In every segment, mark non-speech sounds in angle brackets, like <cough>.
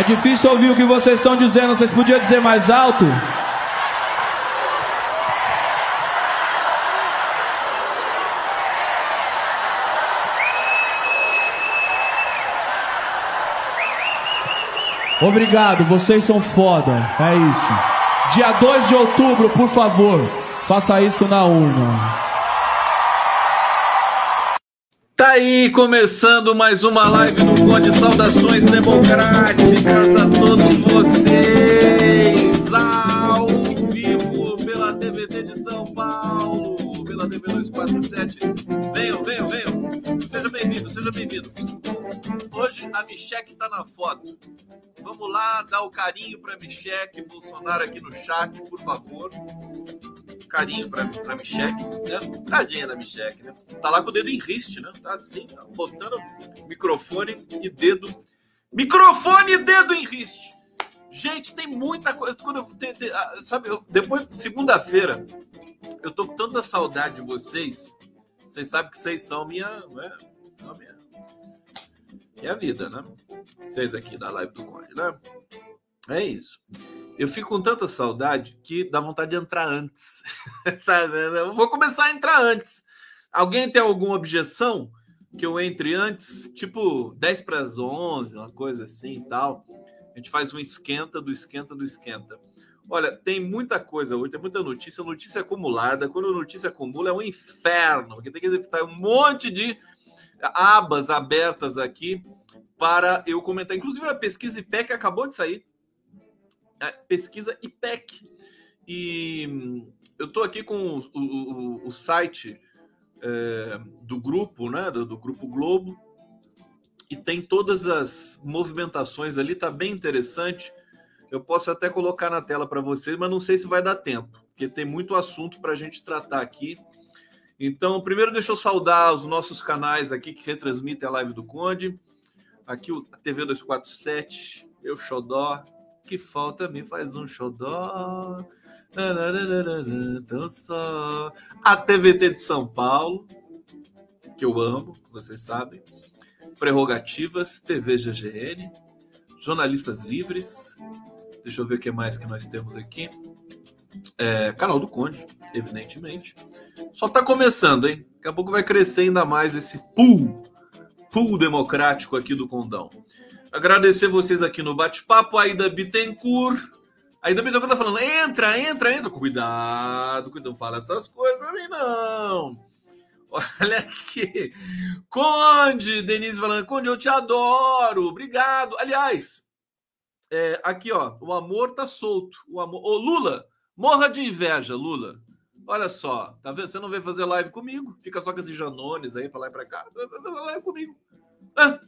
É difícil ouvir o que vocês estão dizendo, vocês podiam dizer mais alto? Obrigado, vocês são foda. É isso. Dia 2 de outubro, por favor, faça isso na urna. Aí, começando mais uma live do Conde. Saudações democráticas a todos vocês. Ao vivo pela TVT de São Paulo, pela TV 247. Venham, venham, venham. Seja bem-vindo, seja bem-vindo. Hoje a Micheque tá na foto. Vamos lá dar o carinho para Micheque Bolsonaro aqui no chat, por favor carinho pra, pra Micheque, né? Tadinha da Micheque, né? Tá lá com o dedo em riste, né? Tá assim, tá botando microfone e dedo. Microfone e dedo em riste. Gente, tem muita coisa. Quando eu, tem, tem, ah, sabe, eu, depois de segunda-feira, eu tô com tanta saudade de vocês. Vocês sabem que vocês são minha. Né? minha, minha vida, né? Vocês aqui da live do Conde, né? É isso. Eu fico com tanta saudade que dá vontade de entrar antes. <laughs> Eu vou começar a entrar antes. Alguém tem alguma objeção que eu entre antes? Tipo 10 para as 11, uma coisa assim e tal. A gente faz um esquenta do esquenta do esquenta. Olha, tem muita coisa hoje, tem muita notícia, notícia acumulada. Quando notícia acumula é um inferno, porque tem que estar um monte de abas abertas aqui para eu comentar. Inclusive a pesquisa IPEC acabou de sair, pesquisa IPEC. E eu estou aqui com o, o, o site é, do grupo, né, do, do, Grupo Globo, e tem todas as movimentações ali, tá bem interessante. Eu posso até colocar na tela para vocês, mas não sei se vai dar tempo, porque tem muito assunto para a gente tratar aqui. Então, primeiro deixa eu saudar os nossos canais aqui que retransmitem a live do Conde. Aqui o TV 247, eu Xodó, que falta me faz um xodó. Tão só. A TVT de São Paulo, que eu amo, vocês sabem. Prerrogativas, TV GGN, Jornalistas Livres. Deixa eu ver o que mais que nós temos aqui. É, canal do Conde, evidentemente. Só está começando, hein? Daqui a pouco vai crescer ainda mais esse pool, pool democrático aqui do Condão. Agradecer vocês aqui no bate-papo. Aida Bittencourt. Aida Bittencourt tá falando: entra, entra, entra. Cuidado, cuidado, não fala essas coisas pra mim, não. Olha aqui. Conde, Denise falando: Conde, eu te adoro. Obrigado. Aliás, é, aqui, ó. O amor tá solto. O amor. Ô, Lula, morra de inveja, Lula. Olha só, tá vendo? Você não veio fazer live comigo, fica só com esses janones aí pra lá e pra cá. Vai fazer live comigo. Ah,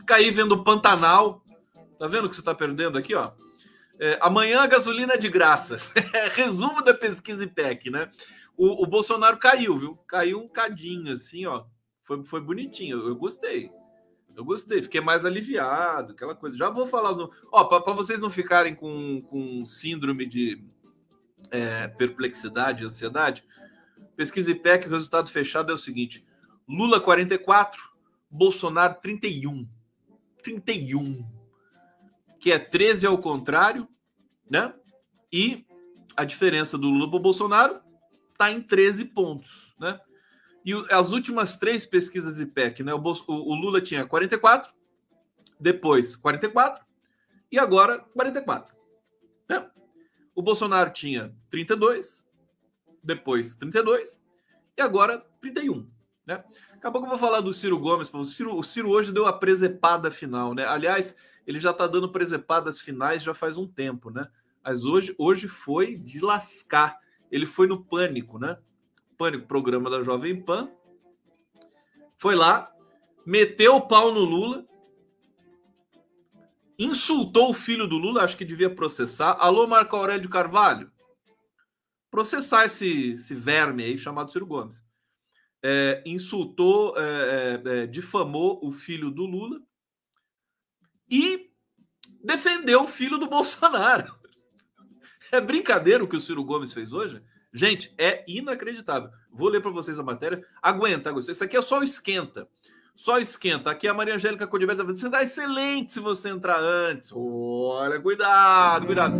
Fica aí vendo o Pantanal. Tá vendo o que você está perdendo aqui, ó? É, amanhã a gasolina é de graça. <laughs> Resumo da pesquisa IPEC, né? O, o, Bolsonaro caiu, viu? Caiu um cadinho, assim, ó. Foi, foi bonitinho. Eu, eu gostei. Eu gostei. Fiquei mais aliviado, aquela coisa. Já vou falar. No... Ó, para vocês não ficarem com, com síndrome de é, perplexidade, ansiedade, pesquisa IPEC, o resultado fechado é o seguinte: Lula 44, Bolsonaro 31. 31, que é 13 ao contrário, né? E a diferença do Lula para o Bolsonaro está em 13 pontos, né? E as últimas três pesquisas IPEC, né? O, o Lula tinha 44, depois 44 e agora 44. Né? O Bolsonaro tinha 32, depois 32 e agora 31, né? Daqui a pouco eu vou falar do Ciro Gomes. O Ciro, o Ciro hoje deu a presepada final, né? Aliás, ele já tá dando presepadas finais já faz um tempo, né? Mas hoje, hoje foi de lascar. Ele foi no Pânico, né? Pânico, programa da Jovem Pan. Foi lá, meteu o pau no Lula, insultou o filho do Lula, acho que devia processar. Alô, Marco Aurélio Carvalho? Processar esse, esse verme aí chamado Ciro Gomes é, insultou, é, é, difamou o filho do Lula e defendeu o filho do <laughs> Bolsonaro. É brincadeira o que o Ciro Gomes fez hoje? Gente, é inacreditável. Vou ler para vocês a matéria. Aguenta, aguenta. Isso aqui é só o esquenta. Só esquenta. Aqui a Maria Angélica Codiberta você dá excelente se você entrar antes. Olha, cuidado, cuidado.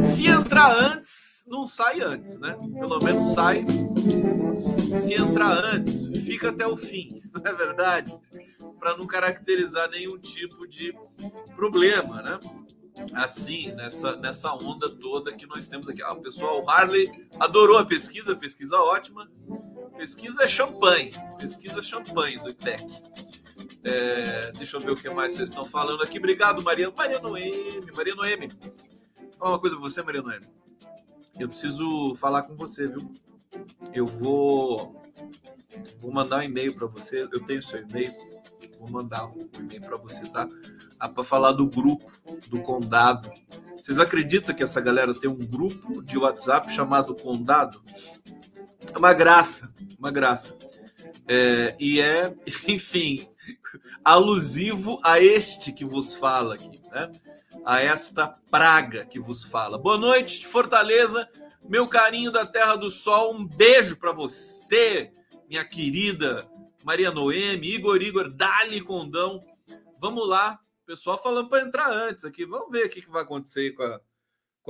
Se entrar antes, não sai antes, né? Pelo menos sai. Se entrar antes, fica até o fim, <laughs> não é verdade? Para não caracterizar nenhum tipo de problema, né? assim, nessa, nessa onda toda que nós temos aqui. Ah, o pessoal, o Harley adorou a pesquisa, pesquisa ótima. Pesquisa é champanhe, pesquisa champanhe do ITEC. É, deixa eu ver o que mais vocês estão falando aqui. Obrigado, Maria. Maria Noemi, Maria Noemi. Vou falar uma coisa pra você, Maria Noemi. Eu preciso falar com você, viu? Eu vou, vou mandar um e-mail para você. Eu tenho seu e-mail Vou mandar um e-mail para você, tá? Ah, para falar do grupo do Condado. Vocês acreditam que essa galera tem um grupo de WhatsApp chamado Condado? É uma graça, uma graça. É, e é, <laughs> enfim, alusivo a este que vos fala aqui, né? A esta praga que vos fala. Boa noite, Fortaleza, meu carinho da Terra do Sol. Um beijo para você, minha querida Maria Noemi, Igor Igor, Dali Condão. Vamos lá, pessoal falando para entrar antes aqui. Vamos ver o que vai acontecer com, a,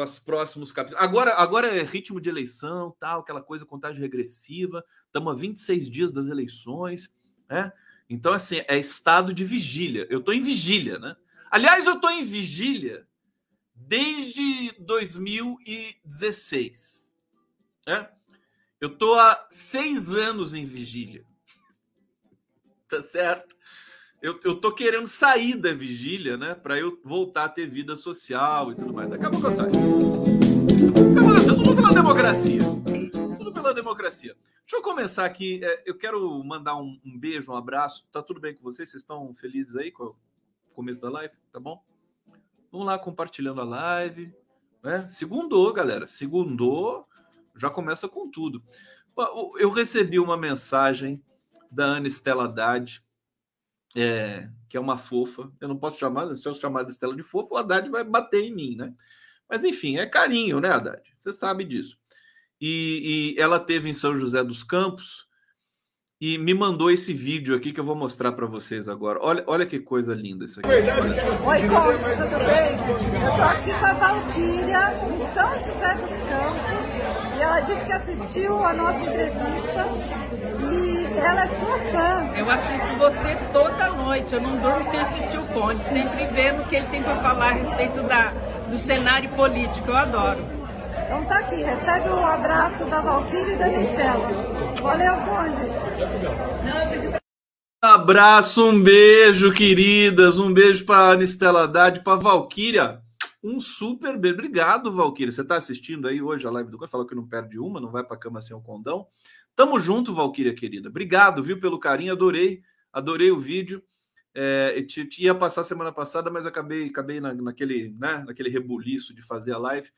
com os próximos capítulos. Agora, agora é ritmo de eleição, tal, aquela coisa, contagem regressiva. Estamos a 26 dias das eleições, né? Então, assim, é estado de vigília. Eu estou em vigília, né? Aliás, eu estou em vigília desde 2016. Né? Eu estou há seis anos em vigília tá certo? Eu, eu tô querendo sair da vigília, né? Para eu voltar a ter vida social e tudo mais. Daqui a pouco eu saio. Tudo pela democracia. Tudo pela democracia. Deixa eu começar aqui. É, eu quero mandar um, um, beijo, um abraço. Tá tudo bem com vocês? Vocês estão felizes aí com o começo da live? Tá bom? Vamos lá compartilhando a live. Né? Segundou, galera. Segundou. Já começa com tudo. Eu recebi uma mensagem da Ana Estela Haddad, é, que é uma fofa. Eu não posso chamar, se eu chamar de Estela de fofa, o Haddad vai bater em mim, né? Mas enfim, é carinho, né, Haddad? Você sabe disso. E, e ela teve em São José dos Campos e me mandou esse vídeo aqui que eu vou mostrar para vocês agora. Olha, olha que coisa linda isso aqui. Oi, Conte, tudo bem? Eu tô aqui com a Valquíria, em São José dos Campos, e ela disse que assistiu a nossa entrevista e ela é sua fã. Eu assisto você toda noite, eu não durmo sem assistir o Conde, sempre vendo o que ele tem para falar a respeito da, do cenário político, eu adoro. Então tá aqui, recebe o um abraço da Valquíria e da Nestela. Valeu, Conde. Abraço, um beijo, queridas. Um beijo para Anistela Haddad, para Valquíria. Um super beijo. Obrigado, Valquíria. Você está assistindo aí hoje a live do Conde? Falou que não perde uma, não vai para cama sem o condão. Tamo junto, Valquíria querida. Obrigado, viu, pelo carinho. Adorei, adorei o vídeo. É, ia passar semana passada, mas acabei, acabei na, naquele, né, naquele rebuliço de fazer a live.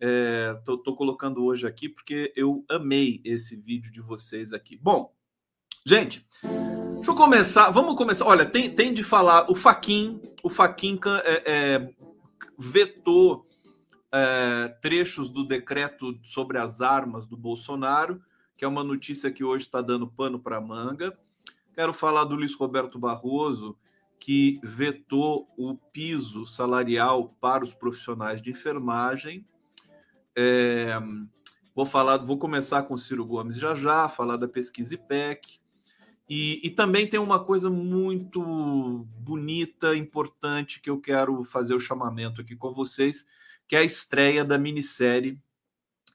É, tô, tô, colocando hoje aqui porque eu amei esse vídeo de vocês aqui. Bom, gente, deixa eu começar. Vamos começar. Olha, tem, tem de falar. O Faquin, o Faquin é, é, vetou é, trechos do decreto sobre as armas do Bolsonaro que é uma notícia que hoje está dando pano para manga. Quero falar do Luiz Roberto Barroso, que vetou o piso salarial para os profissionais de enfermagem. É, vou falar, vou começar com o Ciro Gomes já já, falar da pesquisa IPEC. E, e também tem uma coisa muito bonita, importante, que eu quero fazer o chamamento aqui com vocês, que é a estreia da minissérie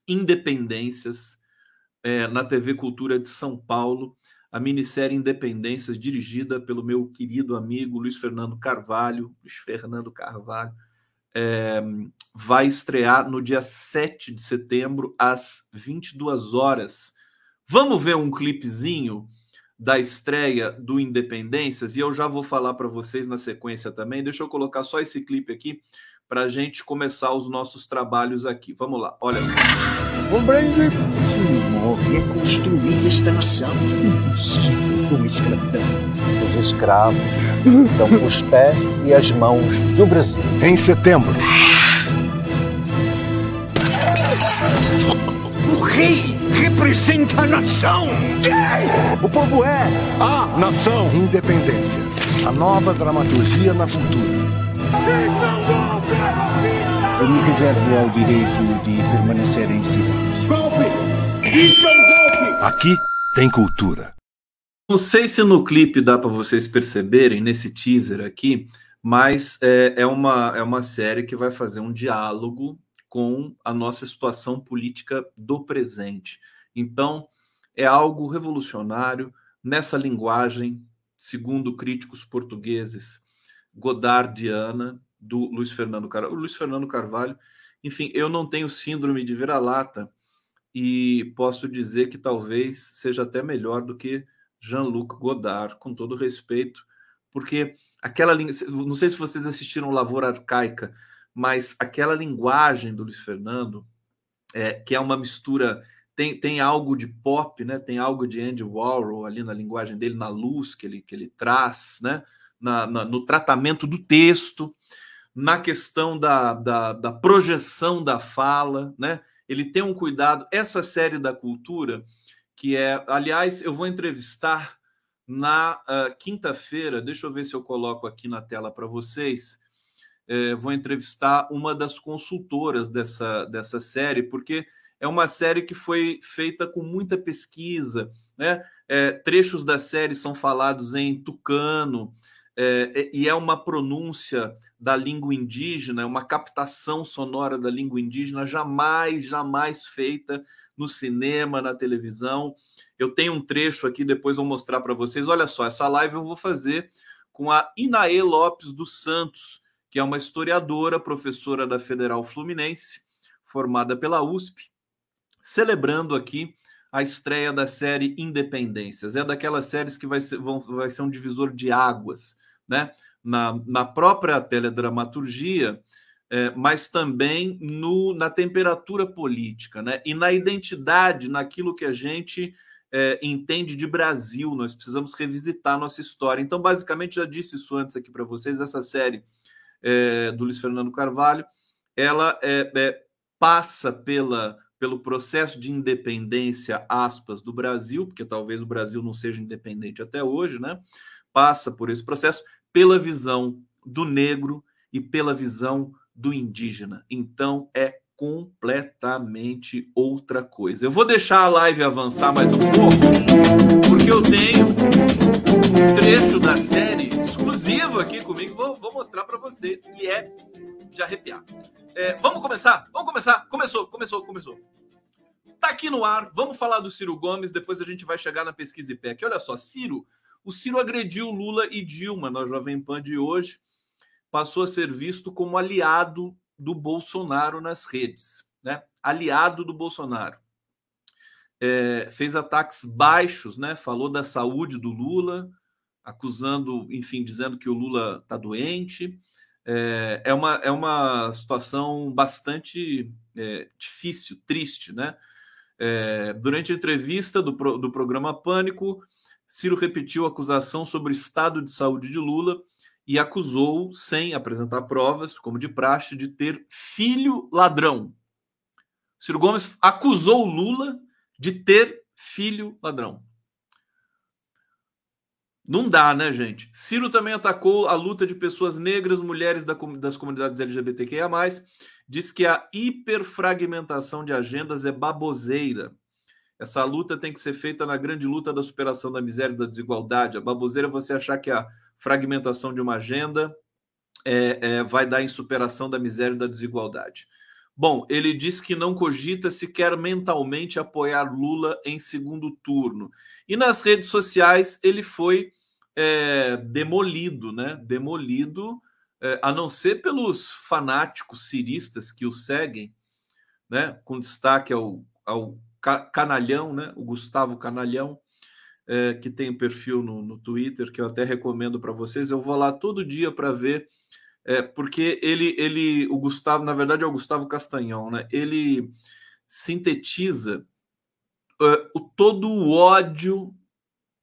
Independências, é, na TV Cultura de São Paulo, a minissérie Independências, dirigida pelo meu querido amigo Luiz Fernando Carvalho, Luiz Fernando Carvalho, é, vai estrear no dia 7 de setembro, às 22 horas. Vamos ver um clipezinho da estreia do Independências e eu já vou falar para vocês na sequência também. Deixa eu colocar só esse clipe aqui para a gente começar os nossos trabalhos aqui. Vamos lá, olha. Compreende? reconstruir esta nação impossível com escravidão. Os escravos estão os pés e as mãos do Brasil. Em setembro. rei representa a nação. O povo é a nação. Independências. A nova dramaturgia na cultura. Eu me reservo ao direito de permanecer em silêncio. Golpe! Isso é um golpe! Aqui tem cultura. Não sei se no clipe dá para vocês perceberem, nesse teaser aqui, mas é, é, uma, é uma série que vai fazer um diálogo com a nossa situação política do presente. Então, é algo revolucionário nessa linguagem, segundo críticos portugueses, godardiana, do Luiz Fernando Carvalho. Luiz Fernando Carvalho, enfim, eu não tenho síndrome de vira-lata e posso dizer que talvez seja até melhor do que Jean-Luc Godard, com todo respeito, porque aquela não sei se vocês assistiram Lavoura Arcaica, mas aquela linguagem do Luiz Fernando, é, que é uma mistura, tem, tem algo de pop, né? tem algo de Andy Warhol ali na linguagem dele, na luz que ele, que ele traz, né? Na, na, no tratamento do texto, na questão da, da, da, projeção da fala, né? Ele tem um cuidado. Essa série da cultura, que é, aliás, eu vou entrevistar na uh, quinta-feira, deixa eu ver se eu coloco aqui na tela para vocês é, vou entrevistar uma das consultoras dessa, dessa série, porque é uma série que foi feita com muita pesquisa, né? É, trechos da série são falados em tucano, é, e é uma pronúncia da língua indígena, é uma captação sonora da língua indígena jamais, jamais feita no cinema, na televisão. Eu tenho um trecho aqui, depois vou mostrar para vocês. Olha só, essa live eu vou fazer com a Inaê Lopes dos Santos, que é uma historiadora, professora da Federal Fluminense, formada pela USP, celebrando aqui a estreia da série Independências. É daquelas séries que vai ser, vão, vai ser um divisor de águas, né? Na, na própria teledramaturgia, é, mas também no, na temperatura política, né? E na identidade, naquilo que a gente é, entende de Brasil. Nós precisamos revisitar nossa história. Então, basicamente, já disse isso antes aqui para vocês, essa série é, do Luiz Fernando Carvalho, ela é, é, passa pela, pelo processo de independência, aspas, do Brasil, porque talvez o Brasil não seja independente até hoje, né? Passa por esse processo pela visão do negro e pela visão do indígena. Então é completamente outra coisa. Eu vou deixar a live avançar mais um pouco, porque eu tenho um trecho da série exclusivo aqui comigo, vou, vou mostrar para vocês, e é de arrepiar. É, vamos começar? Vamos começar? Começou, começou, começou. Tá aqui no ar, vamos falar do Ciro Gomes, depois a gente vai chegar na pesquisa IPEC. Olha só, Ciro, o Ciro agrediu Lula e Dilma na Jovem Pan de hoje, passou a ser visto como aliado do Bolsonaro nas redes, né? Aliado do Bolsonaro. É, fez ataques baixos, né? Falou da saúde do Lula, acusando, enfim, dizendo que o Lula está doente. É, é, uma, é uma situação bastante é, difícil, triste, né? É, durante a entrevista do, do programa Pânico, Ciro repetiu a acusação sobre o estado de saúde de Lula e acusou, sem apresentar provas, como de praxe, de ter filho ladrão. Ciro Gomes acusou Lula de ter filho ladrão. Não dá, né, gente? Ciro também atacou a luta de pessoas negras, mulheres das comunidades LGBTQIA, diz que a hiperfragmentação de agendas é baboseira. Essa luta tem que ser feita na grande luta da superação da miséria e da desigualdade. A baboseira é você achar que a fragmentação de uma agenda é, é, vai dar em superação da miséria e da desigualdade. Bom, ele diz que não cogita sequer mentalmente apoiar Lula em segundo turno. E nas redes sociais ele foi é, demolido, né? Demolido, é, a não ser pelos fanáticos ciristas que o seguem, né? Com destaque ao, ao Canalhão, né? O Gustavo Canalhão é, que tem um perfil no, no Twitter, que eu até recomendo para vocês. Eu vou lá todo dia para ver, é, porque ele, ele, o Gustavo, na verdade é o Gustavo Castanhão, né? Ele sintetiza uh, o, todo o ódio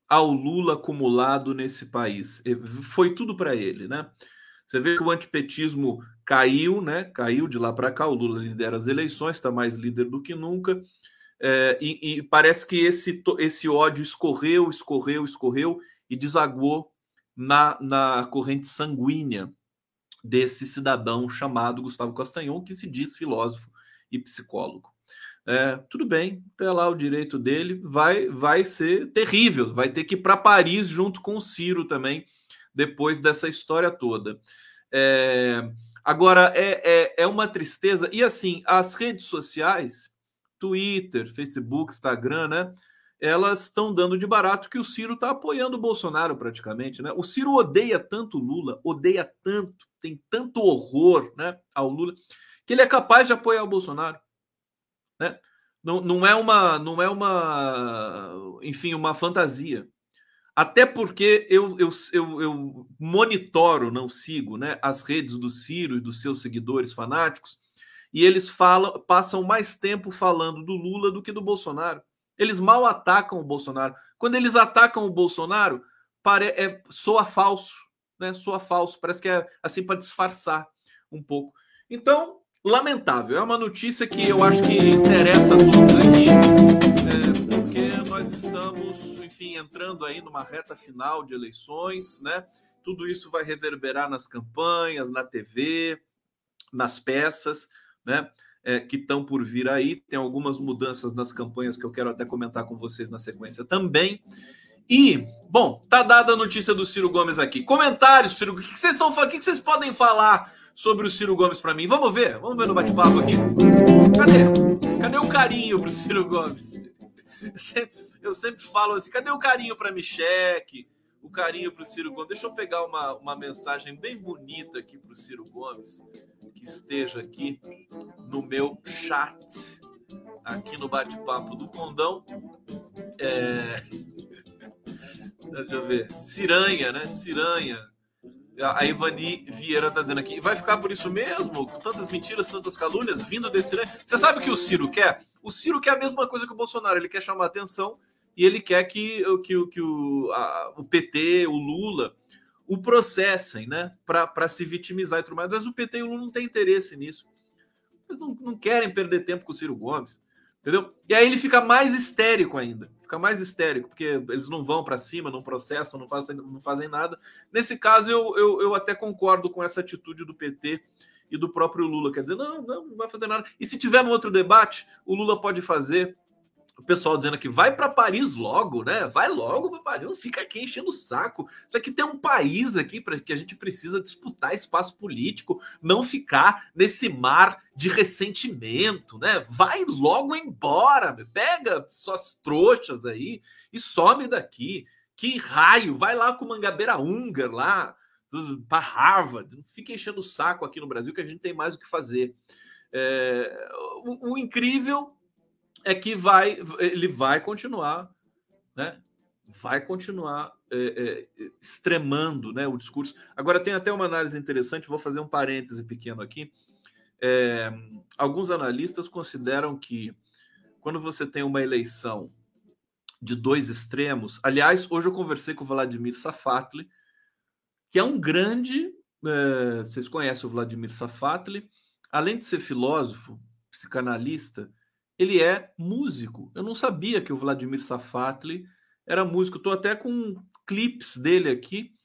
ao Lula acumulado nesse país. Foi tudo para ele, né? Você vê que o antipetismo caiu, né? Caiu de lá para cá. O Lula lidera as eleições, está mais líder do que nunca. É, e, e, parece que esse, esse ódio escorreu, escorreu, escorreu e desaguou na, na corrente sanguínea desse cidadão chamado Gustavo Castanhon, que se diz filósofo e psicólogo. É, tudo bem, até lá o direito dele vai, vai ser terrível, vai ter que ir para Paris junto com o Ciro também, depois dessa história toda. É, agora, é, é, é uma tristeza, e assim, as redes sociais, Twitter, Facebook, Instagram, né? Elas estão dando de barato que o Ciro está apoiando o Bolsonaro praticamente, né? O Ciro odeia tanto Lula, odeia tanto, tem tanto horror, né, ao Lula, que ele é capaz de apoiar o Bolsonaro. Né? Não, não é uma, não é uma, enfim, uma fantasia. Até porque eu, eu, eu, eu monitoro, não sigo, né, as redes do Ciro e dos seus seguidores fanáticos, e eles falam, passam mais tempo falando do Lula do que do Bolsonaro. Eles mal atacam o Bolsonaro. Quando eles atacam o Bolsonaro, pare, é, soa falso, né? Soa falso. Parece que é assim para disfarçar um pouco. Então, lamentável. É uma notícia que eu acho que interessa a todos aqui, é, porque nós estamos, enfim, entrando aí numa reta final de eleições, né? Tudo isso vai reverberar nas campanhas, na TV, nas peças, né? É, que estão por vir aí. Tem algumas mudanças nas campanhas que eu quero até comentar com vocês na sequência também. E, bom, tá dada a notícia do Ciro Gomes aqui. Comentários, Ciro, o que vocês estão falando? O que vocês podem falar sobre o Ciro Gomes para mim. Vamos ver, vamos ver no bate-papo aqui. Cadê? Cadê o carinho pro Ciro Gomes? Eu sempre, eu sempre falo assim, cadê o carinho para Micheque? O carinho pro Ciro Gomes. Deixa eu pegar uma, uma mensagem bem bonita aqui pro Ciro Gomes, que esteja aqui no meu chat, aqui no bate-papo do Condão. É... <laughs> Deixa eu ver. Ciranha, né? Ciranha a Ivani Vieira tá dizendo aqui, vai ficar por isso mesmo? Com tantas mentiras, tantas calúnias vindo desse. Você sabe o que o Ciro quer? O Ciro quer a mesma coisa que o Bolsonaro, ele quer chamar atenção e ele quer que, que, que o, a, o PT, o Lula, o processem, né? Para se vitimizar e tudo mais. Mas o PT e o Lula não têm interesse nisso. Eles não, não querem perder tempo com o Ciro Gomes. Entendeu? E aí ele fica mais histérico ainda. Fica mais histérico, porque eles não vão para cima, não processam, não fazem, não fazem nada. Nesse caso, eu, eu, eu até concordo com essa atitude do PT e do próprio Lula. Quer dizer, não, não, não vai fazer nada. E se tiver no outro debate, o Lula pode fazer o pessoal dizendo que vai para Paris logo, né? Vai logo para Paris, não fica aqui enchendo o saco. Isso aqui tem um país aqui para que a gente precisa disputar espaço político, não ficar nesse mar de ressentimento, né? Vai logo embora, pega suas trouxas aí e some daqui. Que raio, vai lá com Mangabeira Húngar lá para Harvard, não fica enchendo o saco aqui no Brasil que a gente tem mais o que fazer. É, o, o incrível é que vai, ele vai continuar, né? Vai continuar é, é, extremando né, o discurso. Agora, tem até uma análise interessante, vou fazer um parêntese pequeno aqui. É, alguns analistas consideram que quando você tem uma eleição de dois extremos, aliás, hoje eu conversei com o Vladimir Safatli, que é um grande. É, vocês conhecem o Vladimir Safatli, além de ser filósofo, psicanalista, ele é músico. Eu não sabia que o Vladimir Safatli era músico. Estou até com clipes dele aqui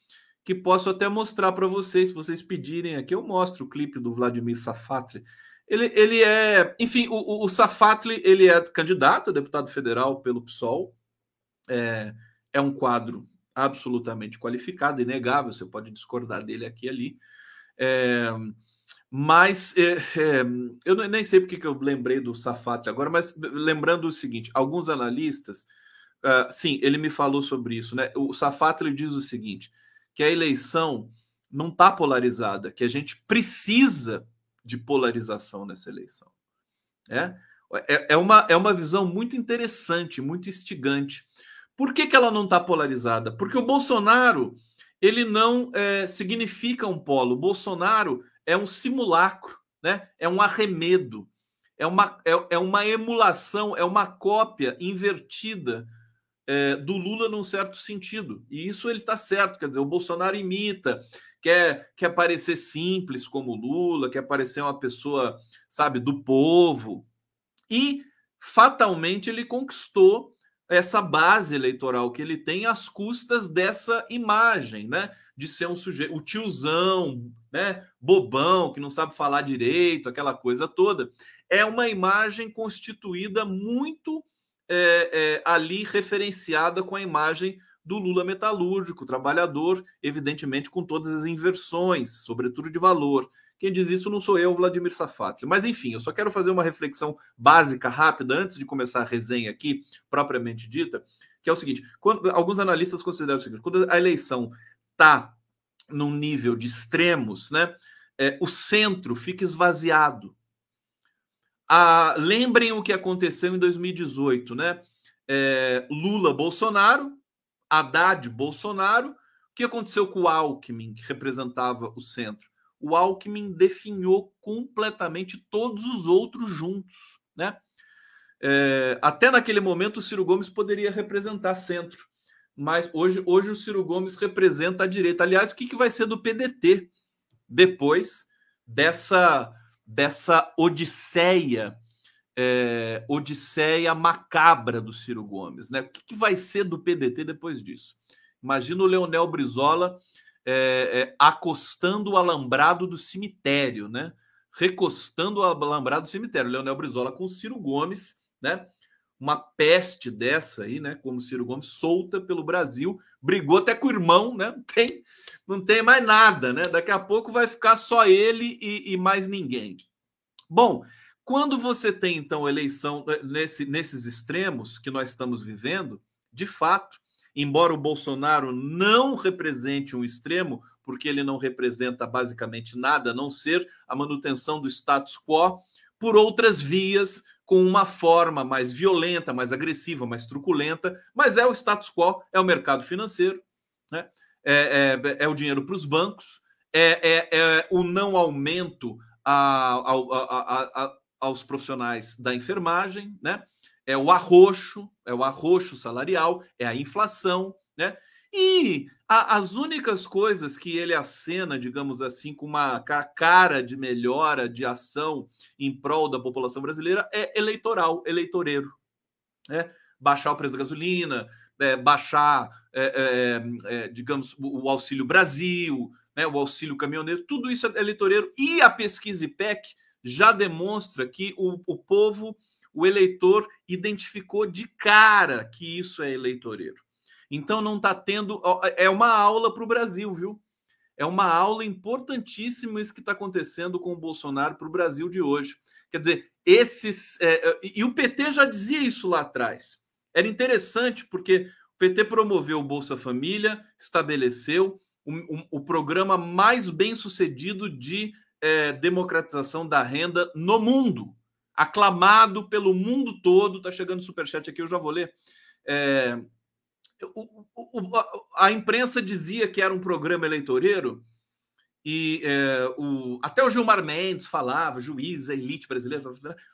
que posso até mostrar para vocês, se vocês pedirem aqui, eu mostro o clipe do Vladimir Safatli. Ele, ele é, enfim, o, o Safatli, ele é candidato a deputado federal pelo PSOL, é, é um quadro absolutamente qualificado, inegável, você pode discordar dele aqui e ali, é, mas é, é, eu nem sei porque que eu lembrei do Safat agora, mas lembrando o seguinte: alguns analistas, uh, sim, ele me falou sobre isso, né? O Safat ele diz o seguinte: que a eleição não está polarizada, que a gente precisa de polarização nessa eleição. É, é, é, uma, é uma visão muito interessante, muito instigante. Por que, que ela não está polarizada? Porque o Bolsonaro ele não é, significa um polo. O Bolsonaro é um simulacro, né? é um arremedo, é uma, é, é uma emulação, é uma cópia invertida é, do Lula num certo sentido. E isso ele está certo, quer dizer, o Bolsonaro imita, quer, quer parecer simples como Lula, quer parecer uma pessoa, sabe, do povo. E fatalmente ele conquistou essa base eleitoral que ele tem às custas dessa imagem, né? De ser um sujeito, o tiozão, né? Bobão, que não sabe falar direito, aquela coisa toda. É uma imagem constituída muito é, é, ali referenciada com a imagem do Lula metalúrgico, trabalhador, evidentemente com todas as inversões, sobretudo de valor. Quem diz isso não sou eu, Vladimir Safat. Mas enfim, eu só quero fazer uma reflexão básica, rápida, antes de começar a resenha aqui, propriamente dita, que é o seguinte: quando, alguns analistas consideram o seguinte: quando a eleição está num nível de extremos, né, é, o centro fica esvaziado. Ah, lembrem o que aconteceu em 2018, né? É, Lula, Bolsonaro, Haddad, Bolsonaro. O que aconteceu com o Alckmin, que representava o centro? o Alckmin definhou completamente todos os outros juntos, né? É, até naquele momento o Ciro Gomes poderia representar centro, mas hoje, hoje o Ciro Gomes representa a direita. Aliás, o que, que vai ser do PDT depois dessa dessa odisseia é, odisseia macabra do Ciro Gomes, né? O que, que vai ser do PDT depois disso? Imagina o Leonel Brizola é, é, acostando o alambrado do cemitério, né? Recostando o alambrado do cemitério. Leonel Brizola com Ciro Gomes, né? Uma peste dessa aí, né? Como Ciro Gomes, solta pelo Brasil, brigou até com o irmão, né? Não tem, não tem mais nada, né? Daqui a pouco vai ficar só ele e, e mais ninguém. Bom, quando você tem então eleição eh, nesse, nesses extremos que nós estamos vivendo, de fato, embora o Bolsonaro não represente um extremo, porque ele não representa basicamente nada a não ser a manutenção do status quo, por outras vias, com uma forma mais violenta, mais agressiva, mais truculenta, mas é o status quo, é o mercado financeiro, né? é, é, é o dinheiro para os bancos, é, é, é, o não aumento a, a, a, aos profissionais da enfermagem, né? é o arroxo, é o arroxo salarial, é a inflação, né? E a, as únicas coisas que ele acena, digamos assim, com uma cara de melhora de ação em prol da população brasileira é eleitoral, eleitoreiro. Né? Baixar o preço da gasolina, é, baixar, é, é, é digamos, o Auxílio Brasil, né? o Auxílio Caminhoneiro, tudo isso é eleitoreiro. E a pesquisa IPEC já demonstra que o, o povo o eleitor identificou de cara que isso é eleitoreiro. Então não está tendo. É uma aula para o Brasil, viu? É uma aula importantíssima isso que está acontecendo com o Bolsonaro para o Brasil de hoje. Quer dizer, esses. É, é e o PT já dizia isso lá atrás. Era interessante porque o PT promoveu o Bolsa Família, estabeleceu o, o, o programa mais bem sucedido de é, democratização da renda no mundo aclamado pelo mundo todo. Está chegando superchat aqui, eu já vou ler. É, o, o, a imprensa dizia que era um programa eleitoreiro e é, o, até o Gilmar Mendes falava, juiz, elite brasileira,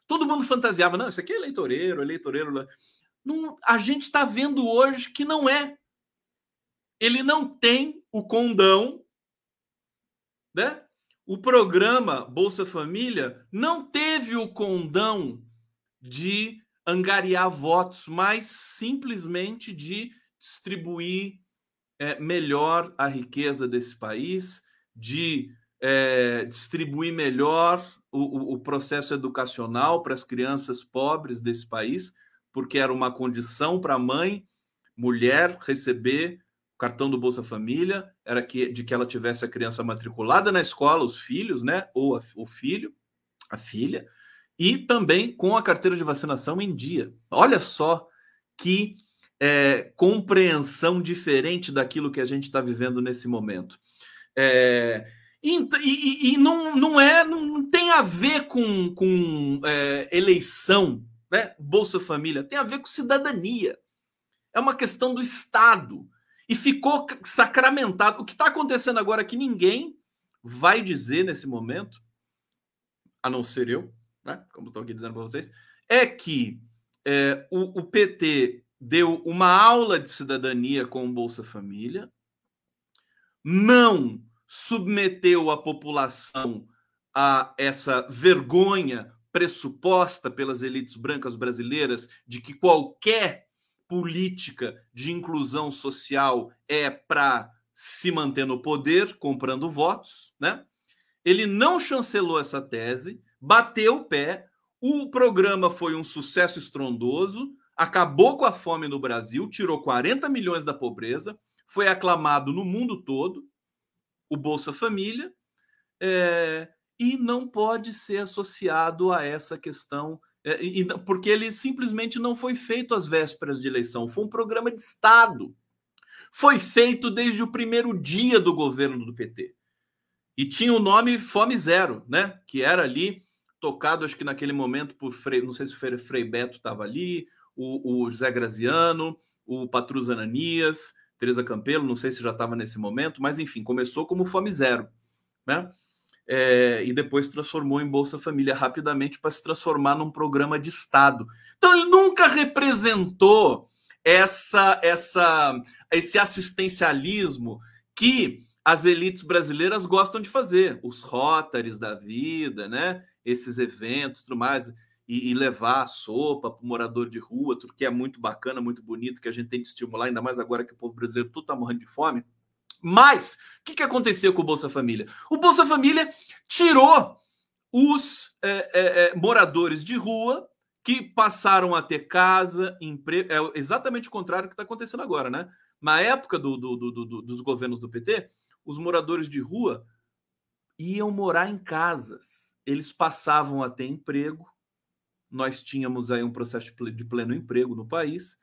todo mundo fantasiava, não, isso aqui é eleitoreiro, eleitoreiro. Não, a gente está vendo hoje que não é. Ele não tem o condão, né? o programa Bolsa Família não teve o condão de angariar votos, mas simplesmente de distribuir é, melhor a riqueza desse país, de é, distribuir melhor o, o processo educacional para as crianças pobres desse país, porque era uma condição para a mãe, mulher, receber cartão do Bolsa Família era que, de que ela tivesse a criança matriculada na escola, os filhos, né? Ou a, o filho, a filha, e também com a carteira de vacinação em dia. Olha só que é, compreensão diferente daquilo que a gente está vivendo nesse momento. É, e, e, e, não, não é, não tem a ver com, com é, eleição, né? Bolsa Família, tem a ver com cidadania. É uma questão do Estado e ficou sacramentado. O que está acontecendo agora que ninguém vai dizer nesse momento, a não ser eu, né? como estou aqui dizendo para vocês, é que é, o, o, PT deu uma aula de cidadania com o Bolsa Família, não submeteu a população a essa vergonha pressuposta pelas elites brancas brasileiras de que qualquer política de inclusão social é para se manter no poder, comprando votos, né? Ele não chancelou essa tese, bateu o pé, o programa foi um sucesso estrondoso, acabou com a fome no Brasil, tirou 40 milhões da pobreza, foi aclamado no mundo todo, o Bolsa Família, é, e não pode ser associado a essa questão, é, e, porque ele simplesmente não foi feito às vésperas de eleição, foi um programa de Estado. Foi feito desde o primeiro dia do governo do PT. E tinha o nome Fome Zero, né? Que era ali tocado, acho que naquele momento, por Frei, não sei se o Frei Beto estava ali, o, o, José Graziano, o Patrus Ananias, Teresa Campelo, não sei se já estava nesse momento, mas enfim, começou como Fome Zero, né? É, e depois transformou em Bolsa Família rapidamente para se transformar num programa de Estado. Então ele nunca representou essa, essa, esse assistencialismo que as elites brasileiras gostam de fazer, os Rotaries da vida, né? Esses eventos, tudo mais, e, e levar a sopa para o morador de rua, tudo que é muito bacana, muito bonito, que a gente tem que estimular, ainda mais agora que o povo brasileiro tudo está morrendo de fome. Mas o que, que aconteceu com o Bolsa Família? O Bolsa Família tirou os é, é, é, moradores de rua que passaram a ter casa, emprego. É exatamente o contrário que está acontecendo agora, né? Na época do, do, do, dos governos do PT, os moradores de rua iam morar em casas. Eles passavam a ter emprego. Nós tínhamos aí um processo de pleno emprego no país.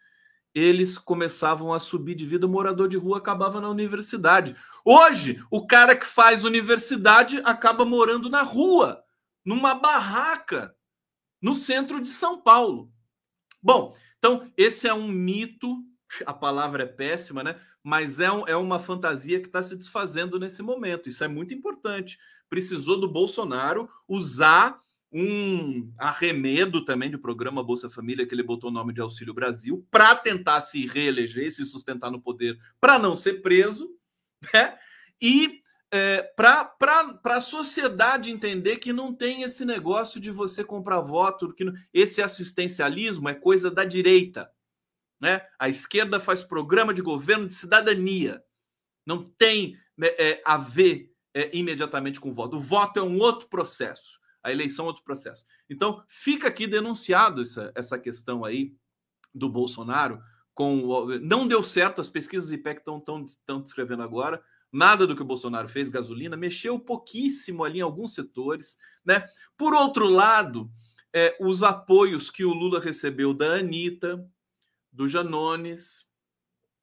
Eles começavam a subir de vida, o morador de rua acabava na universidade. Hoje, o cara que faz universidade acaba morando na rua, numa barraca, no centro de São Paulo. Bom, então esse é um mito, <laughs> a palavra é péssima, né? mas é, um, é uma fantasia que está se desfazendo nesse momento. Isso é muito importante. Precisou do Bolsonaro usar um arremedo também de programa Bolsa Família, que ele botou o nome de Auxílio Brasil, para tentar se reeleger, se sustentar no poder, para não ser preso, né? E é, para a sociedade entender que não tem esse negócio de você comprar voto, que não, esse assistencialismo é coisa da direita. Né? A esquerda faz programa de governo de cidadania. Não tem né, é, a ver é, imediatamente com o voto. O voto é um outro processo. A eleição é outro processo. Então, fica aqui denunciado essa, essa questão aí do Bolsonaro. com Não deu certo, as pesquisas IPEC estão descrevendo agora. Nada do que o Bolsonaro fez, gasolina, mexeu pouquíssimo ali em alguns setores. Né? Por outro lado, é, os apoios que o Lula recebeu da Anitta, do Janones,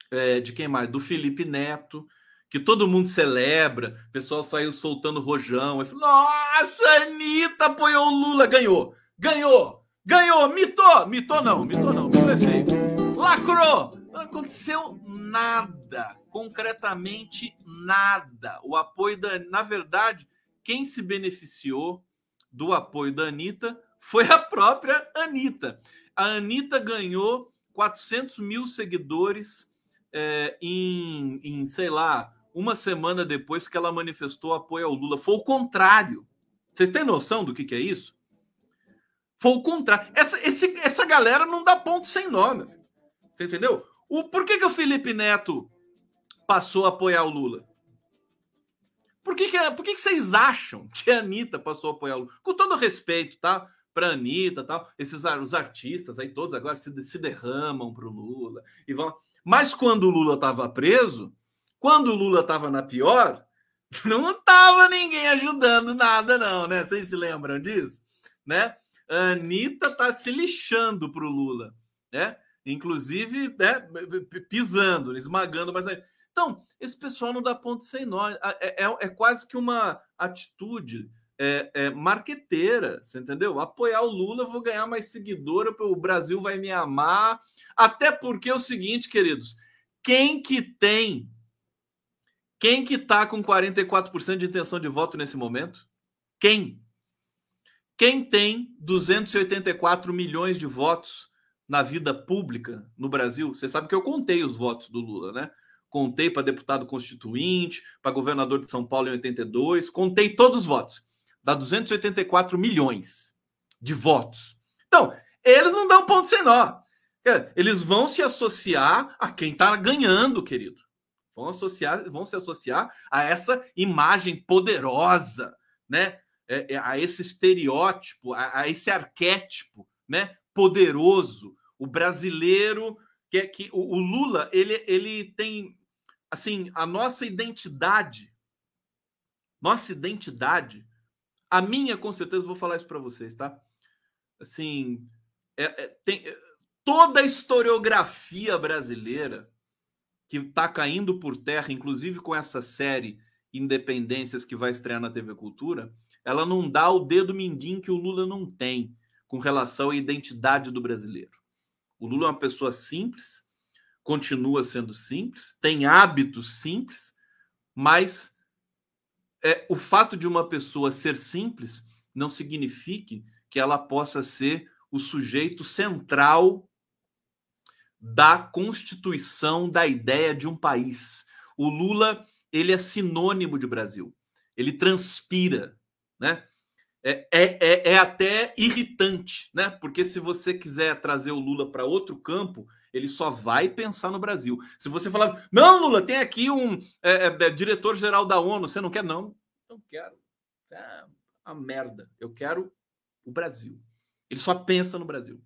é, de quem mais? Do Felipe Neto, que todo mundo celebra. O pessoal saiu soltando rojão. Falou, Nossa, a Anitta apoiou o Lula, ganhou, ganhou, ganhou, mitou, mitou não, mitou não, mitou é feio. Lacrou! Não aconteceu nada, concretamente nada. O apoio da. Na verdade, quem se beneficiou do apoio da Anitta foi a própria Anitta. A Anitta ganhou 400 mil seguidores é, em, em, sei lá, uma semana depois que ela manifestou apoio ao Lula. Foi o contrário. Vocês têm noção do que, que é isso? Foi o contrário. Essa, esse, essa galera não dá ponto sem nome. Você entendeu? O, por que, que o Felipe Neto passou a apoiar o Lula? Por que, que, por que, que vocês acham que a Anitta passou a apoiar o Lula? Com todo respeito, tá? para Anitta tal. Esses os artistas aí todos agora se, se derramam para o Lula e vão. Mas quando o Lula estava preso, quando o Lula estava na pior, não estava ninguém ajudando nada, não, né? Vocês se lembram disso? Né? A Anitta tá se lixando para o Lula, né? Inclusive, né, pisando, esmagando, mas. Então, esse pessoal não dá ponto sem nó. É, é, é quase que uma atitude é, é, marqueteira, você entendeu? Apoiar o Lula, vou ganhar mais seguidora, o Brasil vai me amar. Até porque é o seguinte, queridos, quem que tem, quem que tá com 44% de intenção de voto nesse momento? Quem? Quem tem 284 milhões de votos na vida pública no Brasil? Você sabe que eu contei os votos do Lula, né? Contei para deputado constituinte, para governador de São Paulo em 82, contei todos os votos dá 284 milhões. de votos. Então, eles não dão ponto sem nó. Eles vão se associar a quem está ganhando, querido. Vão, associar, vão se associar a essa imagem poderosa, né? É, é, a esse estereótipo, a, a, esse arquétipo, né? Poderoso, o brasileiro que é que o, o Lula ele, ele tem assim a nossa identidade, nossa identidade, a minha com certeza vou falar isso para vocês, tá? Assim, é, é, tem toda a historiografia brasileira que está caindo por terra, inclusive com essa série Independências que vai estrear na TV Cultura, ela não dá o dedo mindinho que o Lula não tem com relação à identidade do brasileiro. O Lula é uma pessoa simples, continua sendo simples, tem hábitos simples, mas é, o fato de uma pessoa ser simples não significa que ela possa ser o sujeito central da constituição da ideia de um país. O Lula, ele é sinônimo de Brasil. Ele transpira, né? É, é, é, é até irritante, né? Porque se você quiser trazer o Lula para outro campo, ele só vai pensar no Brasil. Se você falar, não, Lula, tem aqui um é, é, é diretor-geral da ONU, você não quer? Não, não quero. É uma merda. Eu quero o Brasil. Ele só pensa no Brasil.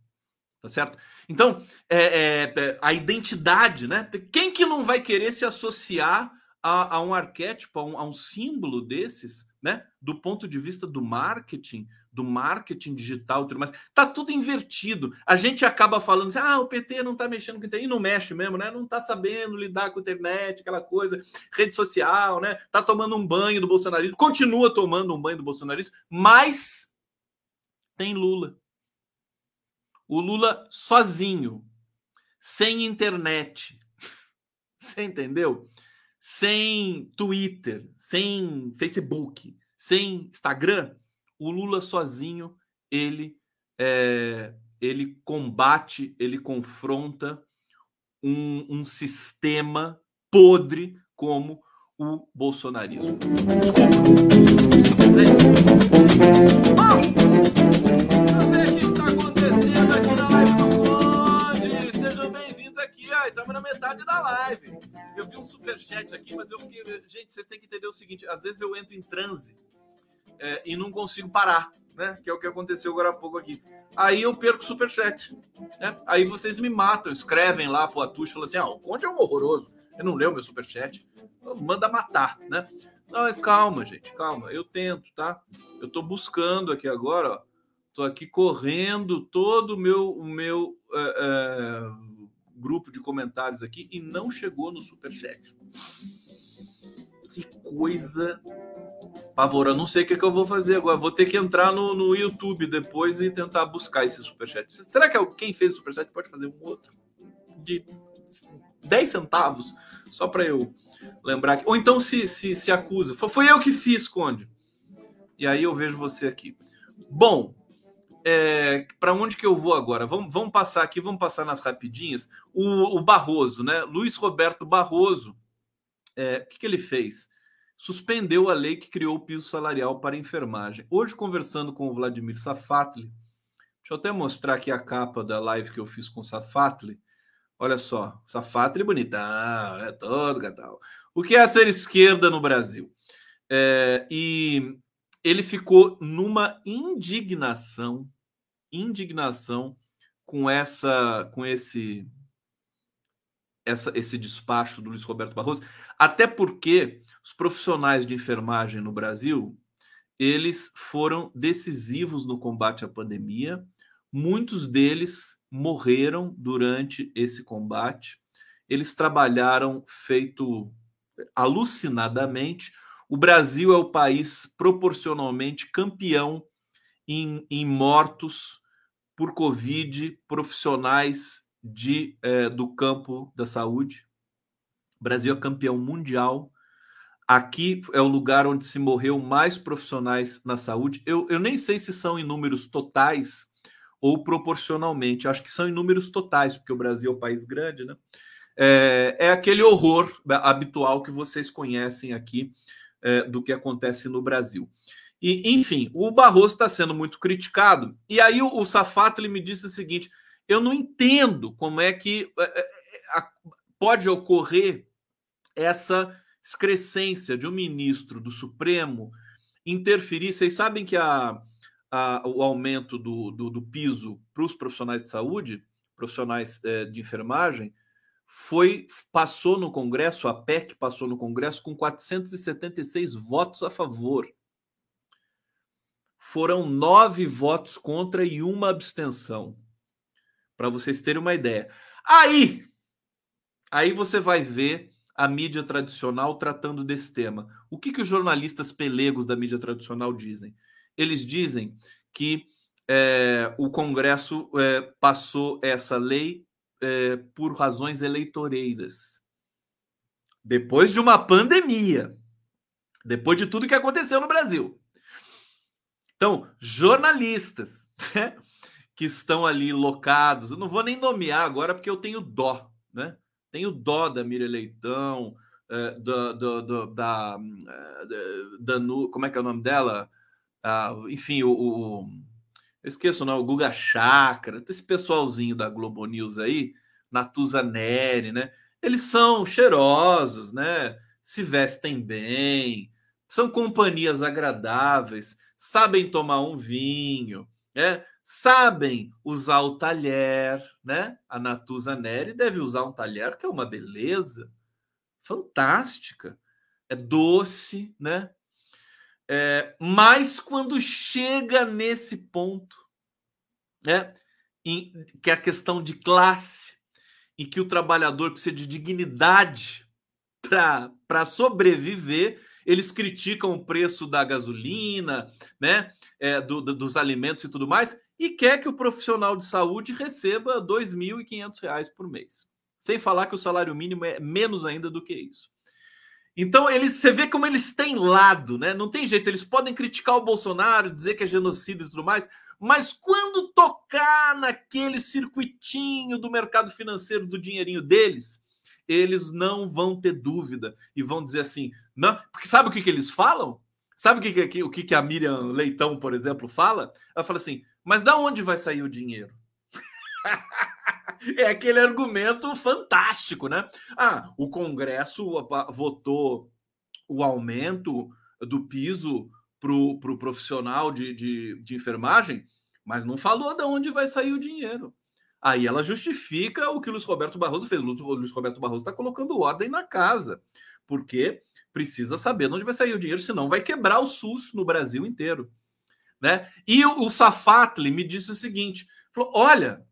Tá certo? Então, é, é, é, a identidade, né? Quem que não vai querer se associar a, a um arquétipo, a um, a um, símbolo desses, né? Do ponto de vista do marketing, do marketing digital, tudo mais. Tá tudo invertido. A gente acaba falando assim, ah, o PT não tá mexendo com internet, e não mexe mesmo, né? Não tá sabendo lidar com internet, aquela coisa, rede social, né? Tá tomando um banho do bolsonarismo, continua tomando um banho do bolsonarismo, mas tem Lula o Lula sozinho, sem internet. <laughs> Você entendeu? Sem Twitter, sem Facebook, sem Instagram, o Lula sozinho ele é, ele combate, ele confronta um, um sistema podre como o bolsonarismo. Desculpa. Metade da live. Eu vi um superchat aqui, mas eu fiquei. Gente, vocês têm que entender o seguinte: às vezes eu entro em transe é, e não consigo parar, né? Que é o que aconteceu agora há pouco aqui. Aí eu perco o superchat. Né? Aí vocês me matam, escrevem lá pro Atush, falam assim: ah, o Conde é um horroroso. Eu não leu meu superchat. Manda matar, né? Não, mas calma, gente, calma. Eu tento, tá? Eu tô buscando aqui agora, ó. Tô aqui correndo todo o meu, o meu é, é grupo de comentários aqui e não chegou no superchat. Que coisa pavorosa. Não sei o que, é que, eu vou fazer agora. Vou ter que entrar no, no YouTube depois e tentar buscar esse superchat. Será que quem fez o superchat pode fazer um outro? De 10 centavos? Só para eu lembrar. Ou então se, se, se acusa. Foi eu que fiz, Conde. E aí eu vejo você aqui. Bom, é, para onde que eu vou agora? Vamos, vamos passar aqui, vamos passar nas rapidinhas. O, o Barroso, né? Luiz Roberto Barroso, é, o que, que ele fez? Suspendeu a lei que criou o piso salarial para enfermagem. Hoje, conversando com o Vladimir Safatli, deixa eu até mostrar aqui a capa da live que eu fiz com o Safatli. Olha só, Safatli bonitão, é todo gatal. O que é ser esquerda no Brasil? É, e ele ficou numa indignação indignação com essa com esse essa, esse despacho do Luiz Roberto Barroso, até porque os profissionais de enfermagem no Brasil eles foram decisivos no combate à pandemia. Muitos deles morreram durante esse combate. Eles trabalharam feito alucinadamente. O Brasil é o país proporcionalmente campeão em, em mortos por Covid profissionais de, é, do campo da saúde. O Brasil é campeão mundial. Aqui é o lugar onde se morreu mais profissionais na saúde. Eu, eu nem sei se são em números totais ou proporcionalmente. Acho que são em números totais, porque o Brasil é um país grande, né? É, é aquele horror habitual que vocês conhecem aqui é, do que acontece no Brasil. E, enfim, o Barroso está sendo muito criticado. E aí o, o Safato ele me disse o seguinte: eu não entendo como é que é, é, pode ocorrer essa excrescência de um ministro do Supremo interferir. Vocês sabem que a, a o aumento do, do, do piso para os profissionais de saúde, profissionais é, de enfermagem, foi passou no Congresso, a PEC passou no Congresso com 476 votos a favor. Foram nove votos contra e uma abstenção. Para vocês terem uma ideia. Aí, aí você vai ver a mídia tradicional tratando desse tema. O que, que os jornalistas pelegos da mídia tradicional dizem? Eles dizem que é, o Congresso é, passou essa lei é, por razões eleitoreiras. Depois de uma pandemia, depois de tudo que aconteceu no Brasil. Então, jornalistas né, que estão ali locados, eu não vou nem nomear agora porque eu tenho dó, né? Tenho dó da Miriam Leitão, do, do, do, da, da, da, como é que é o nome dela? Ah, enfim, o eu esqueço, não, o Guga Chakra, esse pessoalzinho da Globo News aí, Natuza Neri, né? Eles são cheirosos, né? Se vestem bem, são companhias agradáveis, sabem tomar um vinho, né? sabem usar o talher, né? A Natuza Neri deve usar um talher que é uma beleza fantástica, é doce, né? É, mas quando chega nesse ponto, né, em, que é a questão de classe, em que o trabalhador precisa de dignidade para sobreviver, eles criticam o preço da gasolina, né, é, do, do, dos alimentos e tudo mais, e quer que o profissional de saúde receba R$ 2.500 por mês. Sem falar que o salário mínimo é menos ainda do que isso. Então, eles, você vê como eles têm lado, né? Não tem jeito, eles podem criticar o Bolsonaro, dizer que é genocídio e tudo mais, mas quando tocar naquele circuitinho do mercado financeiro, do dinheirinho deles, eles não vão ter dúvida e vão dizer assim, não, porque sabe o que, que eles falam? Sabe o que, que, o que, que a Miriam Leitão, por exemplo, fala? Ela fala assim, mas da onde vai sair o dinheiro? <laughs> é aquele argumento fantástico, né? Ah, o Congresso votou o aumento do piso para o pro profissional de, de, de enfermagem, mas não falou de onde vai sair o dinheiro. Aí ela justifica o que o Luiz Roberto Barroso fez. O Luiz Roberto Barroso está colocando ordem na casa, porque precisa saber de onde vai sair o dinheiro, senão vai quebrar o SUS no Brasil inteiro. Né? E o, o Safatli me disse o seguinte: falou, olha,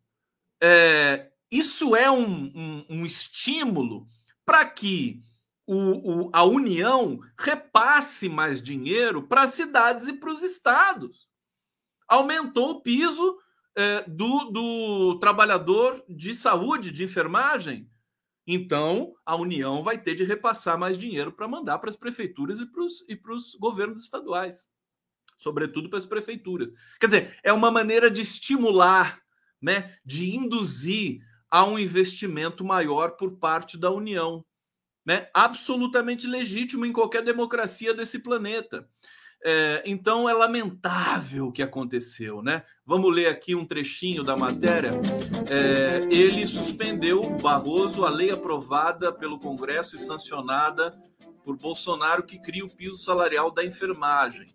é, isso é um, um, um estímulo para que o, o, a União repasse mais dinheiro para as cidades e para os estados. Aumentou o piso é, do, do trabalhador de saúde, de enfermagem. Então, a União vai ter de repassar mais dinheiro para mandar para as prefeituras e para os governos estaduais, sobretudo para as prefeituras. Quer dizer, é uma maneira de estimular, né, de induzir a um investimento maior por parte da União né? absolutamente legítimo em qualquer democracia desse planeta. É, então é lamentável o que aconteceu, né? Vamos ler aqui um trechinho da matéria. É, ele suspendeu Barroso a lei aprovada pelo Congresso e sancionada por Bolsonaro que cria o piso salarial da enfermagem.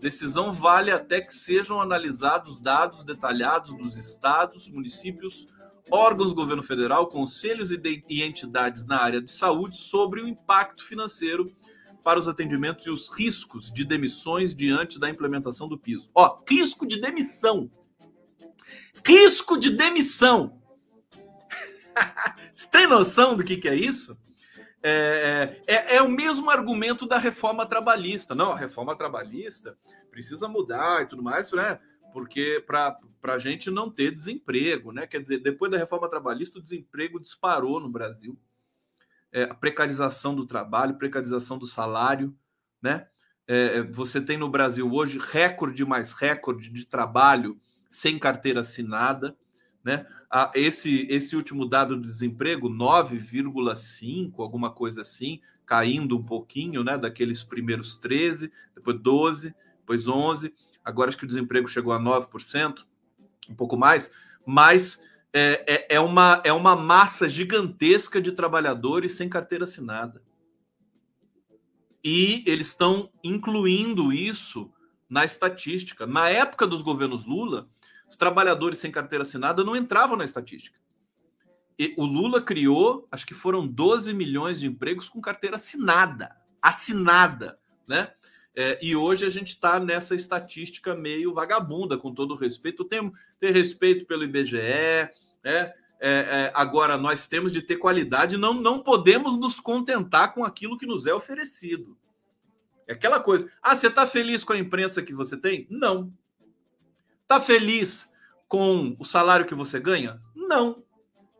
Decisão vale até que sejam analisados dados detalhados dos estados, municípios, órgãos do governo federal, conselhos e entidades na área de saúde sobre o impacto financeiro para os atendimentos e os riscos de demissões diante da implementação do piso. Ó, risco de demissão. Risco de demissão. <laughs> Você tem noção do que, que é isso? É, é, é, o mesmo argumento da reforma trabalhista. Não, a reforma trabalhista precisa mudar e tudo mais, né? porque para a gente não ter desemprego, né? Quer dizer, depois da reforma trabalhista, o desemprego disparou no Brasil. É, a precarização do trabalho, precarização do salário, né? É, é você tem no Brasil hoje recorde mais recorde de trabalho sem carteira assinada, né? Ah, esse, esse último dado do desemprego, 9,5, alguma coisa assim, caindo um pouquinho, né? Daqueles primeiros 13, depois 12, depois depois 11%, agora acho que o desemprego chegou a 9%, um pouco mais, mas é, é, é, uma, é uma massa gigantesca de trabalhadores sem carteira assinada. E eles estão incluindo isso na estatística. Na época dos governos Lula, os trabalhadores sem carteira assinada não entravam na estatística. E o Lula criou, acho que foram 12 milhões de empregos com carteira assinada. Assinada, né? É, e hoje a gente está nessa estatística meio vagabunda, com todo respeito. Tem, tem respeito pelo IBGE, né? É, é, agora nós temos de ter qualidade, não, não podemos nos contentar com aquilo que nos é oferecido. É aquela coisa. Ah, você está feliz com a imprensa que você tem? Não. Está feliz com o salário que você ganha? Não.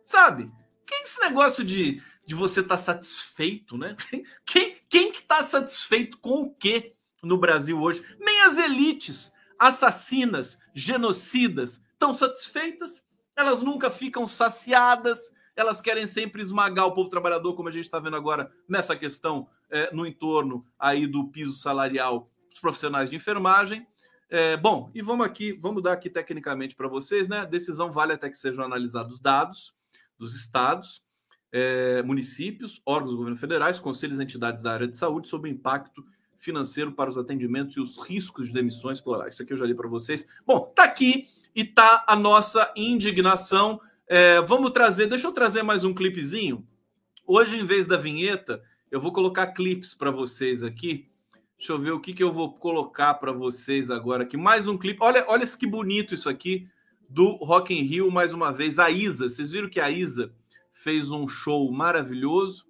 Sabe? Quem esse negócio de, de você estar tá satisfeito, né? <laughs> Quem, quem que está satisfeito com o quê no Brasil hoje? Nem as elites assassinas, genocidas, estão satisfeitas elas nunca ficam saciadas, elas querem sempre esmagar o povo trabalhador, como a gente está vendo agora nessa questão é, no entorno aí do piso salarial dos profissionais de enfermagem. É, bom, e vamos aqui, vamos dar aqui tecnicamente para vocês, né? A decisão vale até que sejam analisados dados dos estados, é, municípios, órgãos do governo federais, conselhos e entidades da área de saúde sobre o impacto financeiro para os atendimentos e os riscos de demissões plurais. Isso aqui eu já li para vocês. Bom, tá aqui e tá a nossa indignação. É, vamos trazer, deixa eu trazer mais um clipezinho. Hoje, em vez da vinheta, eu vou colocar clipes para vocês aqui. Deixa eu ver o que, que eu vou colocar para vocês agora aqui. Mais um clipe. Olha, olha que bonito isso aqui do Rock in Rio mais uma vez. A Isa, vocês viram que a Isa fez um show maravilhoso,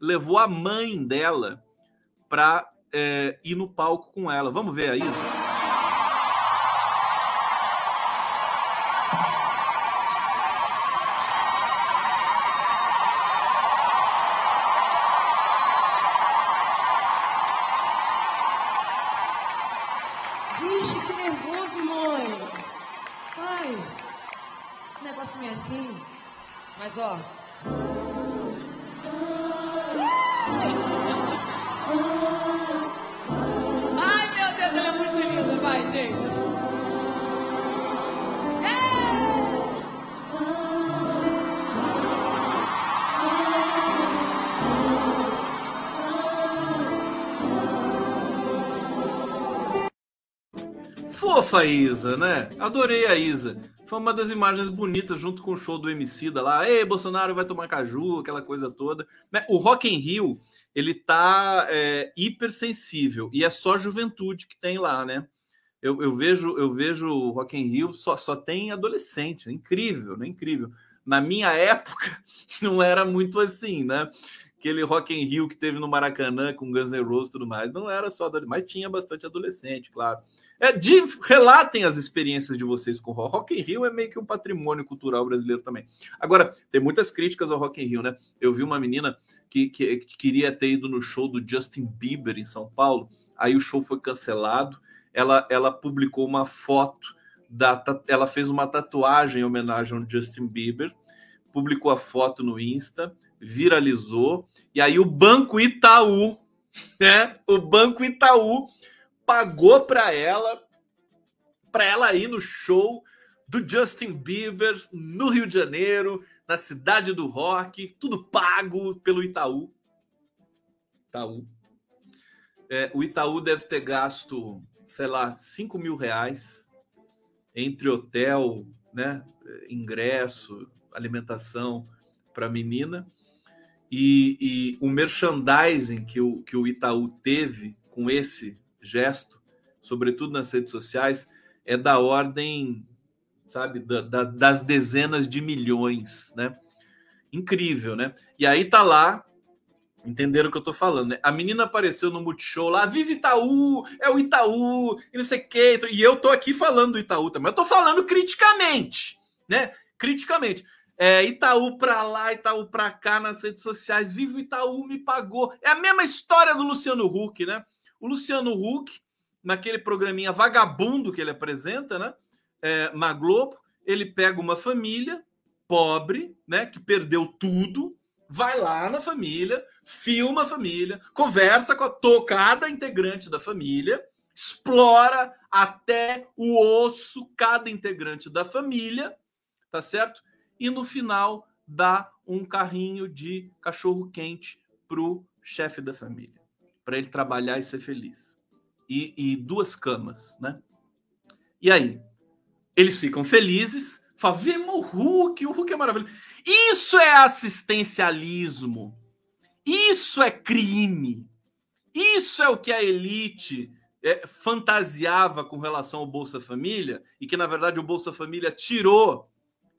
levou a mãe dela para é, ir no palco com ela. Vamos ver a Isa. Fofa a Isa, né? Adorei a Isa. Foi uma das imagens bonitas junto com o show do MC da lá. Ei, Bolsonaro vai tomar caju, aquela coisa toda. Né? O Rock in Rio, ele tá é, hipersensível e é só juventude que tem lá, né? Eu, eu vejo eu vejo o Rock in Rio só, só tem adolescente, é incrível, né? Incrível. Na minha <laughs> época não era muito assim, né? Aquele Rock in Rio que teve no Maracanã com Guns N' Roses e tudo mais. Não era só mas tinha bastante adolescente, claro. É, de, relatem as experiências de vocês com Rock. Rock in Rio é meio que um patrimônio cultural brasileiro também. Agora, tem muitas críticas ao Rock in Rio, né? Eu vi uma menina que, que, que queria ter ido no show do Justin Bieber em São Paulo, aí o show foi cancelado. Ela, ela publicou uma foto da, ela fez uma tatuagem em homenagem ao Justin Bieber, publicou a foto no Insta viralizou. E aí o Banco Itaú, né? O Banco Itaú pagou para ela para ela ir no show do Justin Bieber no Rio de Janeiro, na cidade do rock, tudo pago pelo Itaú. Itaú. É, o Itaú deve ter gasto, sei lá, 5 mil reais entre hotel, né, ingresso, alimentação para a menina. E, e o merchandising que o, que o Itaú teve com esse gesto, sobretudo nas redes sociais, é da ordem, sabe, da, da, das dezenas de milhões, né? Incrível, né? E aí tá lá, entenderam o que eu tô falando, né? A menina apareceu no Multishow lá, vive Itaú, é o Itaú, e não sei o quê. E eu tô aqui falando do Itaú também. Eu tô falando criticamente, né? Criticamente. É, Itaú para lá, Itaú para cá nas redes sociais. Vivo Itaú me pagou. É a mesma história do Luciano Huck, né? O Luciano Huck, naquele programinha vagabundo que ele apresenta, né? É, na Globo, ele pega uma família pobre, né? Que perdeu tudo, vai lá na família, filma a família, conversa com a, cada integrante da família, explora até o osso cada integrante da família, tá certo? E no final dá um carrinho de cachorro quente pro chefe da família, para ele trabalhar e ser feliz. E, e, duas camas, né? E aí, eles ficam felizes, falam, o Hulk, o Hulk é maravilhoso. Isso é assistencialismo. Isso é crime. Isso é o que a elite é, fantasiava com relação ao Bolsa Família e que, na verdade, o Bolsa Família tirou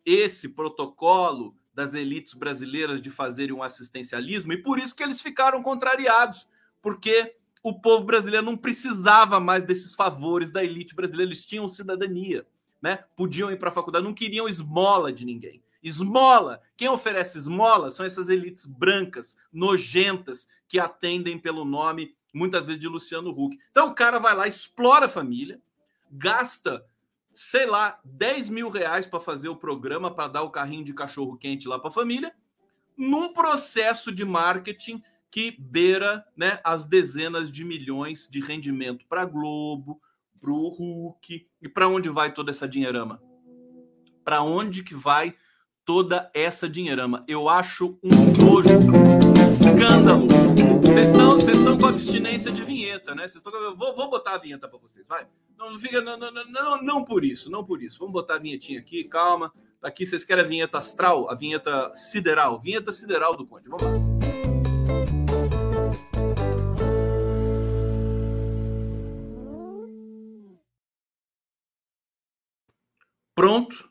esse protocolo das elites brasileiras de fazerem um assistencialismo e por isso que eles ficaram contrariados, porque o povo brasileiro não precisava mais desses favores da elite brasileira, eles tinham cidadania, né? Podiam ir para a faculdade, não queriam esmola de ninguém. Esmola, quem oferece esmola são essas elites brancas, nojentas, que atendem pelo nome muitas vezes de Luciano Huck. Então o cara vai lá, explora a família, gasta, sei lá, 10 mil reais para fazer o programa, para dar o carrinho de cachorro quente lá para a família, num processo de marketing que beira né, as dezenas de milhões de rendimento para Globo, para o Hulk. E para onde vai toda essa dinheirama? Para onde que vai toda essa dinheirama? Eu acho um nojo, um escândalo vocês estão, vocês estão com abstinência de vinheta, né? Vocês estão, vou, vou botar a vinheta para vocês, vai. Não fica, não, não, não, não por isso, não por isso. Vamos botar a vinhetinha aqui, calma. Aqui vocês querem a vinheta astral, a vinheta sideral, vinheta sideral do Conde. Vamos lá. Pronto,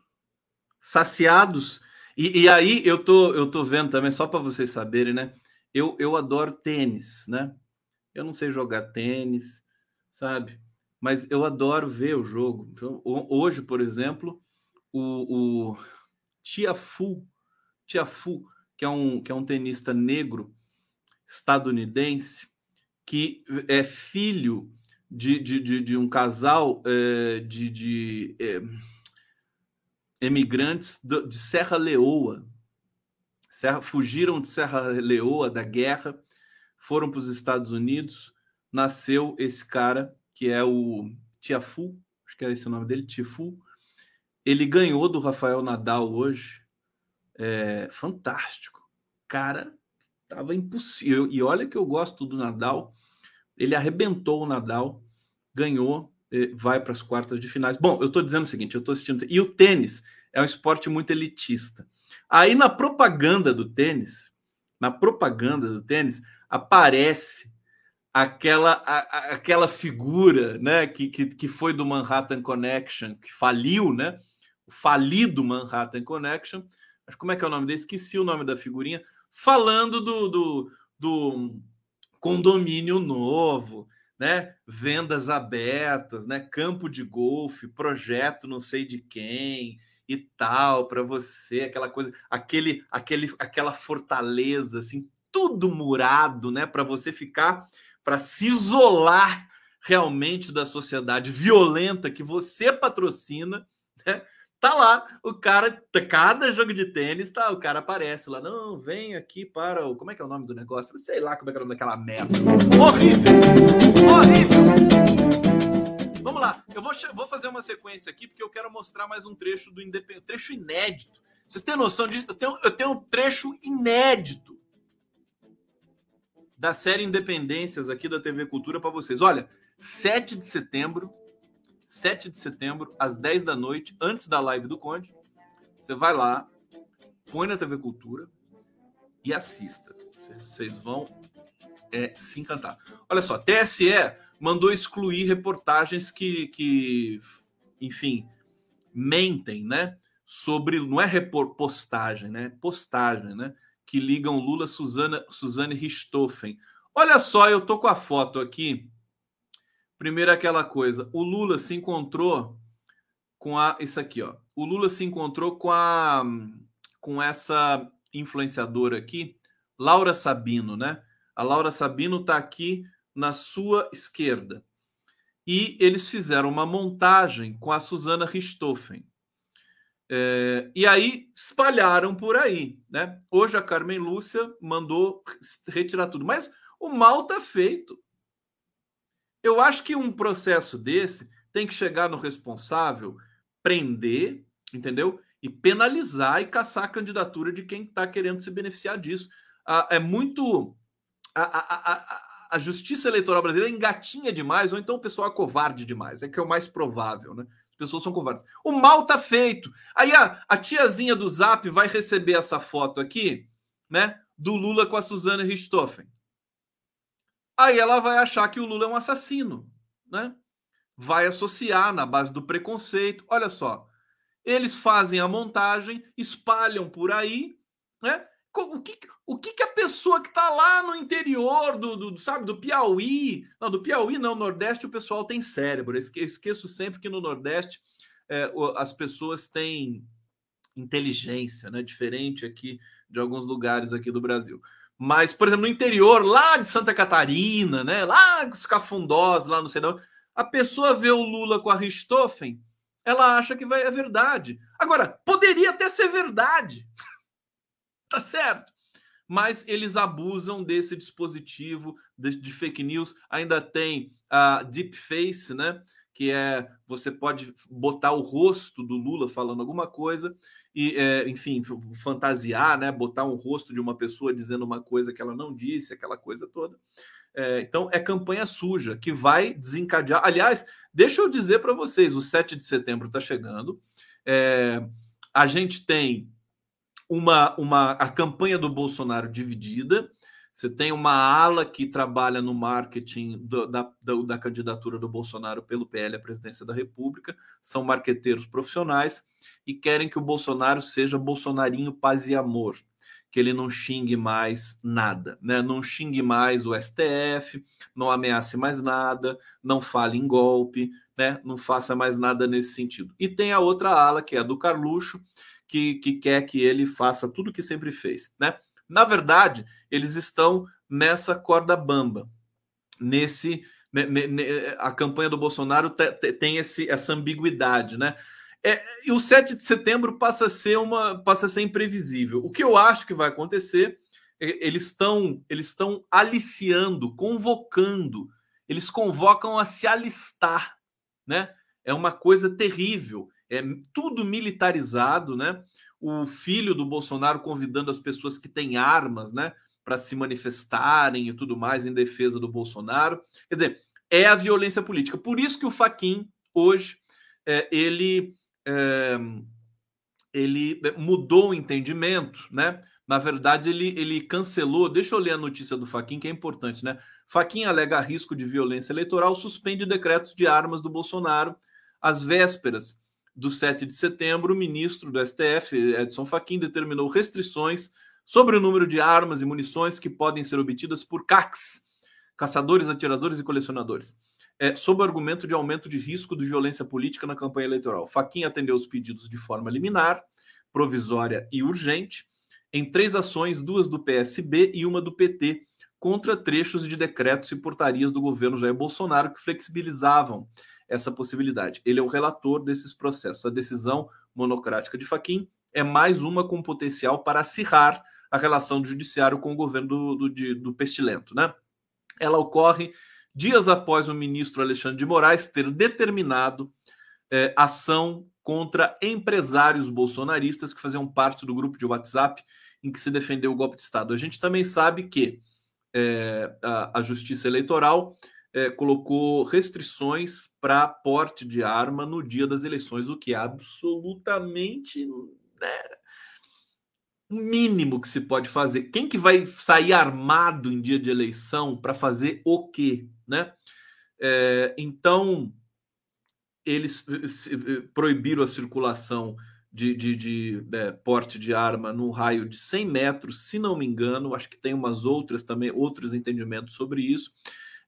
saciados. E, e, aí eu tô, eu tô vendo também, só para vocês saberem, né? Eu, eu adoro tênis, né? Eu não sei jogar tênis, sabe? Mas eu adoro ver o jogo. Então, hoje, por exemplo, o, o Tiafu, Tiafu, que é um que é um tenista negro estadunidense que é filho de, de, de, de um casal é, de, de é, emigrantes de Serra Leoa, Serra, fugiram de Serra Leoa da guerra, foram para os Estados Unidos. Nasceu esse cara que é o Tiafu, acho que é esse o nome dele, Tifu. Ele ganhou do Rafael Nadal hoje. É, fantástico. Cara, tava impossível. E olha que eu gosto do Nadal. Ele arrebentou o Nadal, ganhou, vai para as quartas de finais. Bom, eu estou dizendo o seguinte: eu estou assistindo. E o tênis é um esporte muito elitista. Aí na propaganda do tênis, na propaganda do tênis, aparece aquela, a, aquela figura né, que, que, que foi do Manhattan Connection, que faliu, né? O falido Manhattan Connection. Mas como é que é o nome dele? Esqueci o nome da figurinha. Falando do, do, do condomínio novo, né? Vendas abertas, né? Campo de golfe, projeto não sei de quem e tal para você, aquela coisa, aquele, aquele, aquela fortaleza, assim, tudo murado, né, para você ficar, para se isolar realmente da sociedade violenta que você patrocina, né? Tá lá, o cara, cada jogo de tênis, tá, o cara aparece lá, não, vem aqui para o, como é que é o nome do negócio? Sei lá como é que é o nome daquela merda. Horrível! Horrível! Vamos lá, eu vou, vou fazer uma sequência aqui porque eu quero mostrar mais um trecho do Independente, trecho inédito. Vocês têm noção disso? Eu tenho, eu tenho um trecho inédito da série Independências aqui da TV Cultura para vocês. Olha, 7 de setembro, 7 de setembro, às 10 da noite, antes da live do Conde, você vai lá, põe na TV Cultura e assista. Vocês vão é, se encantar. Olha só, TSE mandou excluir reportagens que, que enfim, mentem, né? Sobre, não é repor, postagem, né? Postagem, né? Que ligam Lula, Suzana, Suzane Richthofen. Olha só, eu tô com a foto aqui. Primeiro aquela coisa, o Lula se encontrou com a isso aqui, ó. O Lula se encontrou com a com essa influenciadora aqui, Laura Sabino, né? A Laura Sabino está aqui na sua esquerda. E eles fizeram uma montagem com a Susana Richthofen. É, e aí espalharam por aí. Né? Hoje a Carmen Lúcia mandou retirar tudo. Mas o mal está feito. Eu acho que um processo desse tem que chegar no responsável, prender, entendeu? E penalizar e caçar a candidatura de quem está querendo se beneficiar disso. Ah, é muito. A, a, a, justiça eleitoral brasileira engatinha demais, ou então o pessoal é covarde demais. É que é o mais provável, né? As pessoas são covardes. O mal tá feito. Aí a, a tiazinha do Zap vai receber essa foto aqui, né? Do Lula com a Suzana Richthofen. Aí ela vai achar que o Lula é um assassino, né? Vai associar na base do preconceito. Olha só, eles fazem a montagem, espalham por aí, né? O que, o que, que a pessoa que está lá no interior do, do, sabe, do Piauí, não, do Piauí não, Nordeste o pessoal tem cérebro. Eu esqueço sempre que no Nordeste é, as pessoas têm inteligência, né? Diferente aqui de alguns lugares aqui do Brasil. Mas, por exemplo, no interior, lá de Santa Catarina, né? Lá os cafundós, lá no sei a pessoa vê o Lula com a Richthofen, ela acha que vai, é verdade. Agora, poderia até ser verdade. Tá certo. Mas eles abusam desse dispositivo de, de fake news. Ainda tem a deep face, né? Que é você pode botar o rosto do Lula falando alguma coisa e, é, enfim, fantasiar, né? Botar um rosto de uma pessoa dizendo uma coisa que ela não disse, aquela coisa toda. É, então, é campanha suja que vai desencadear. Aliás, deixa eu dizer para vocês: o 7 de setembro está chegando. É, a gente tem uma, uma a campanha do Bolsonaro dividida. Você tem uma ala que trabalha no marketing do, da, da, da, candidatura do Bolsonaro pelo PL à presidência da República, são marqueteiros profissionais e querem que o Bolsonaro seja bolsonarinho paz e amor, que ele não xingue mais nada, né? não xingue mais o STF, não ameace mais nada, não fale em golpe, né? não faça mais nada nesse sentido. E tem a outra ala, que é a do Carluxo, que, que quer que ele faça tudo o que sempre fez. Né? Na verdade, eles estão nessa corda bamba, nesse a campanha do Bolsonaro tem esse, essa ambiguidade, né? É, e o 7 de setembro passa a ser uma passa a ser imprevisível. O que eu acho que vai acontecer, é, eles estão eles estão aliciando, convocando, eles convocam a se alistar, né? É uma coisa terrível, é tudo militarizado, né? o filho do Bolsonaro convidando as pessoas que têm armas, né, para se manifestarem e tudo mais em defesa do Bolsonaro. Quer dizer, é a violência política. Por isso que o Faquin hoje é, ele é, ele mudou o entendimento, né? Na verdade, ele, ele cancelou. Deixa eu ler a notícia do Faquin, que é importante, né? Faquin alega risco de violência eleitoral, suspende decretos de armas do Bolsonaro às vésperas do 7 de setembro, o ministro do STF, Edson Fachin, determinou restrições sobre o número de armas e munições que podem ser obtidas por CACs, caçadores, atiradores e colecionadores, é, sob o argumento de aumento de risco de violência política na campanha eleitoral. Fachin atendeu os pedidos de forma liminar, provisória e urgente, em três ações, duas do PSB e uma do PT, contra trechos de decretos e portarias do governo Jair Bolsonaro que flexibilizavam essa possibilidade. Ele é o relator desses processos. A decisão monocrática de Faquim é mais uma com potencial para acirrar a relação do judiciário com o governo do, do, de, do pestilento. Né? Ela ocorre dias após o ministro Alexandre de Moraes ter determinado é, ação contra empresários bolsonaristas que faziam parte do grupo de WhatsApp em que se defendeu o golpe de Estado. A gente também sabe que é, a, a Justiça Eleitoral é, colocou restrições para porte de arma no dia das eleições, o que é absolutamente né, mínimo que se pode fazer. Quem que vai sair armado em dia de eleição para fazer o quê, né? É, então eles eh, eh, proibiram a circulação de, de, de é, porte de arma no raio de 100 metros, se não me engano. Acho que tem umas outras também, outros entendimentos sobre isso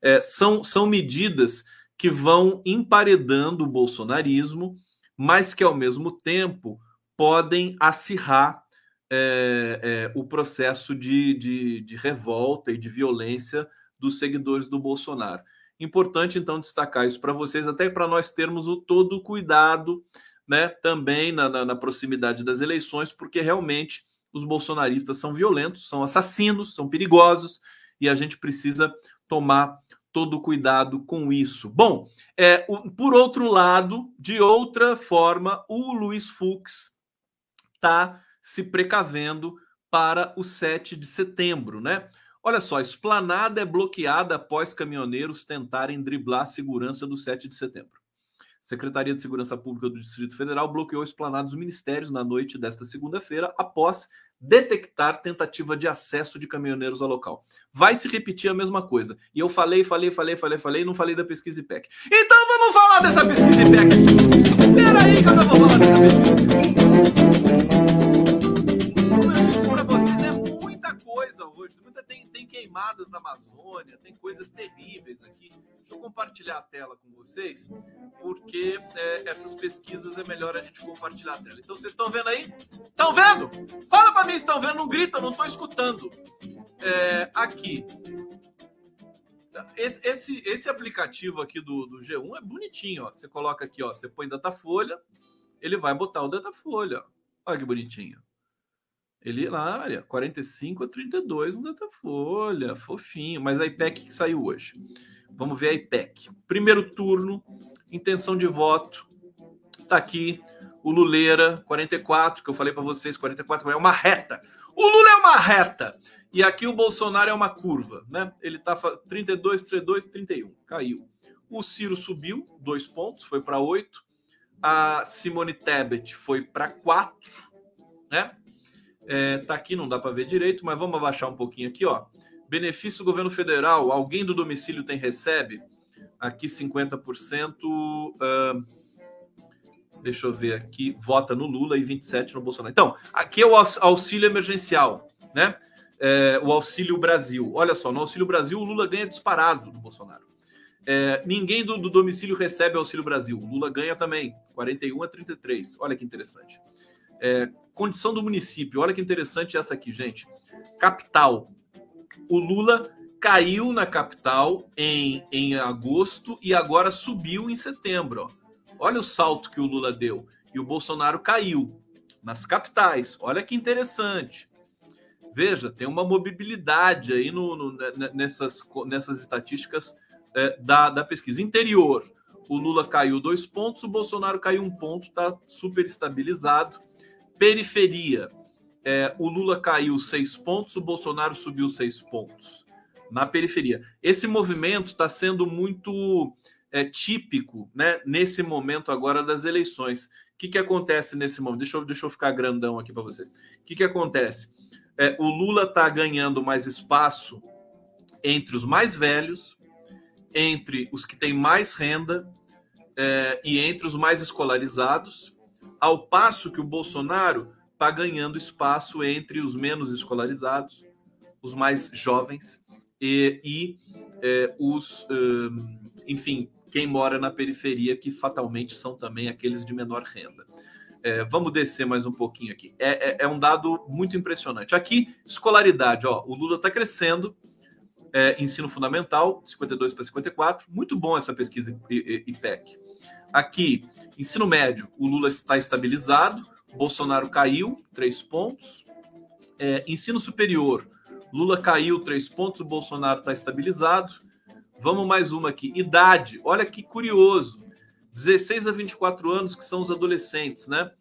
é, são, são medidas que vão emparedando o bolsonarismo, mas que ao mesmo tempo podem acirrar é, é, o processo de, de, de, revolta e de violência dos seguidores do Bolsonaro. Importante, então, destacar isso para vocês, até para nós termos o todo cuidado né, também na, na, na proximidade das eleições, porque realmente os bolsonaristas são violentos, são assassinos, são perigosos e a gente precisa tomar todo cuidado com isso. Bom, é, o, por outro lado, de outra forma, o Luiz Fux está se precavendo para o 7 de setembro, né? Olha só, esplanada é bloqueada após caminhoneiros tentarem driblar a segurança do 7 de setembro. Secretaria de Segurança Pública do Distrito Federal bloqueou a esplanada dos ministérios na noite desta segunda-feira após detectar tentativa de acesso de caminhoneiros ao local. Vai se repetir a mesma coisa. E eu falei, falei, falei, falei, falei, não falei da pesquisa IPEC. Então vamos falar dessa pesquisa IPEC. Peraí que eu não vou falar dessa pesquisa. Queimadas na Amazônia, tem coisas terríveis aqui. Deixa eu compartilhar a tela com vocês, porque é, essas pesquisas é melhor a gente compartilhar a tela. Então, vocês estão vendo aí? Estão vendo? Fala para mim estão vendo, não grita, não estou escutando. É, aqui. Esse, esse, esse, aplicativo aqui do, do G1 é bonitinho, ó. Você coloca aqui, ó, você põe Datafolha, ele vai botar o Datafolha. Olha que bonitinho. Ele lá, olha, 45 a 32 no Datafolha, fofinho. Mas a IPEC que saiu hoje. Vamos ver a IPEC. Primeiro turno, intenção de voto. Tá aqui o Luleira, 44, que eu falei para vocês, 44 é uma reta. O Lula é uma reta. E aqui o Bolsonaro é uma curva, né? Ele tá 32, 32, 31. Caiu. O Ciro subiu dois pontos, foi para 8. A Simone Tebet foi para 4, né? É, tá aqui, não dá para ver direito, mas vamos abaixar um pouquinho aqui, ó. Benefício do governo federal, alguém do domicílio tem recebe? Aqui 50%. Uh, deixa eu ver aqui, vota no Lula e 27 no Bolsonaro. Então, aqui é o auxílio emergencial, né? É, o Auxílio Brasil. Olha só, no Auxílio Brasil o Lula ganha disparado do Bolsonaro. É, ninguém do, do, domicílio recebe Auxílio Brasil. O Lula ganha também, 41 a 33. Olha que interessante. É, condição do município. Olha que interessante essa aqui, gente. Capital. O Lula caiu na capital em, em agosto e agora subiu em setembro. Ó. Olha o salto que o Lula deu. E o Bolsonaro caiu nas capitais. Olha que interessante. Veja, tem uma mobilidade aí no, no nessas, nessas estatísticas é, da, da pesquisa. Interior, o Lula caiu dois pontos, o Bolsonaro caiu um ponto, está super estabilizado. Periferia. É, o Lula caiu seis pontos, o Bolsonaro subiu seis pontos na periferia. Esse movimento está sendo muito é, típico né, nesse momento agora das eleições. O que, que acontece nesse momento? Deixa eu, deixa eu ficar grandão aqui para vocês. O que, que acontece? É, o Lula está ganhando mais espaço entre os mais velhos, entre os que têm mais renda é, e entre os mais escolarizados ao passo que o Bolsonaro está ganhando espaço entre os menos escolarizados, os mais jovens e, e é, os, um, enfim, quem mora na periferia, que fatalmente são também aqueles de menor renda. É, vamos descer mais um pouquinho aqui. É, é, é um dado muito impressionante. Aqui, escolaridade, ó, o Lula está crescendo, é, ensino fundamental, 52 para 54. Muito bom essa pesquisa IPEC. Aqui, ensino médio, o Lula está estabilizado, Bolsonaro caiu, três pontos. É, ensino superior, Lula caiu, três pontos, o Bolsonaro está estabilizado. Vamos mais uma aqui. Idade, olha que curioso. 16 a 24 anos, que são os adolescentes, né?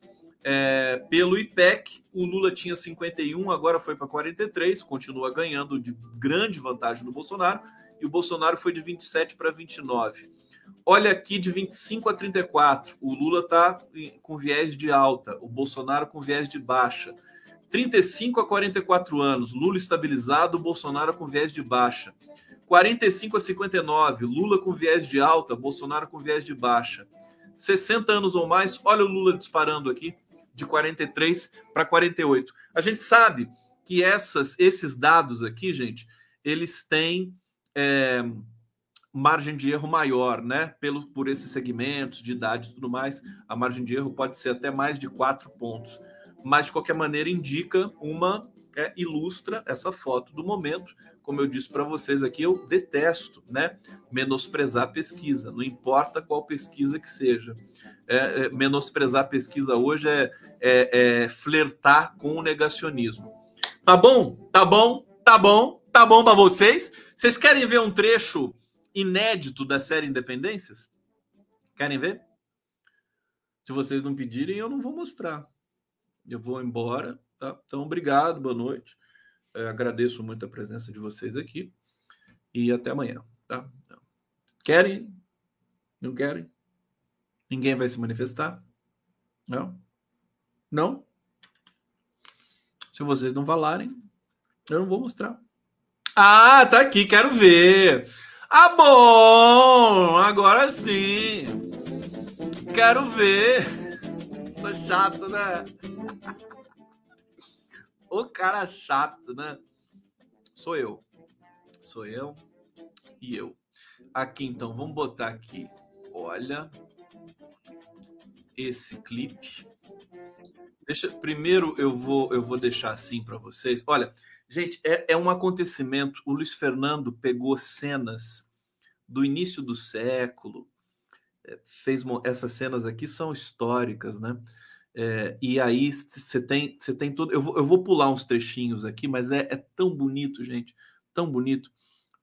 É, pelo IPEC, o Lula tinha 51, agora foi para 43, continua ganhando de grande vantagem no Bolsonaro, e o Bolsonaro foi de 27 para 29. Olha aqui de 25 a 34, o Lula está com viés de alta, o Bolsonaro com viés de baixa. 35 a 44 anos, Lula estabilizado, Bolsonaro com viés de baixa. 45 a 59, Lula com viés de alta, Bolsonaro com viés de baixa. 60 anos ou mais, olha o Lula disparando aqui, de 43 para 48. A gente sabe que essas, esses dados aqui, gente, eles têm. É, margem de erro maior, né? Pelo, por esses segmentos de idade e tudo mais, a margem de erro pode ser até mais de quatro pontos. Mas, de qualquer maneira, indica uma. É, ilustra essa foto do momento. Como eu disse para vocês aqui, eu detesto né, menosprezar pesquisa, não importa qual pesquisa que seja. É, é, menosprezar pesquisa hoje é, é, é flertar com o negacionismo. Tá bom? Tá bom? Tá bom? Tá bom para vocês? Vocês querem ver um trecho inédito da série Independências? Querem ver? Se vocês não pedirem, eu não vou mostrar. Eu vou embora, tá? Então, obrigado, boa noite. É, agradeço muito a presença de vocês aqui e até amanhã, tá? Querem? Não querem? Ninguém vai se manifestar? Não? Não? Se vocês não falarem, eu não vou mostrar. Ah, tá aqui, quero ver. Ah, bom! Agora sim. Quero ver. Sou chato, né? O cara chato, né? Sou eu. Sou eu e eu. Aqui então, vamos botar aqui. Olha esse clipe. Deixa, primeiro eu vou eu vou deixar assim para vocês. Olha, gente, é, é um acontecimento. O Luiz Fernando pegou cenas do início do século, é, fez essas cenas aqui são históricas, né? É, e aí você tem você tem todo. Eu vou, eu vou pular uns trechinhos aqui, mas é, é tão bonito, gente, tão bonito.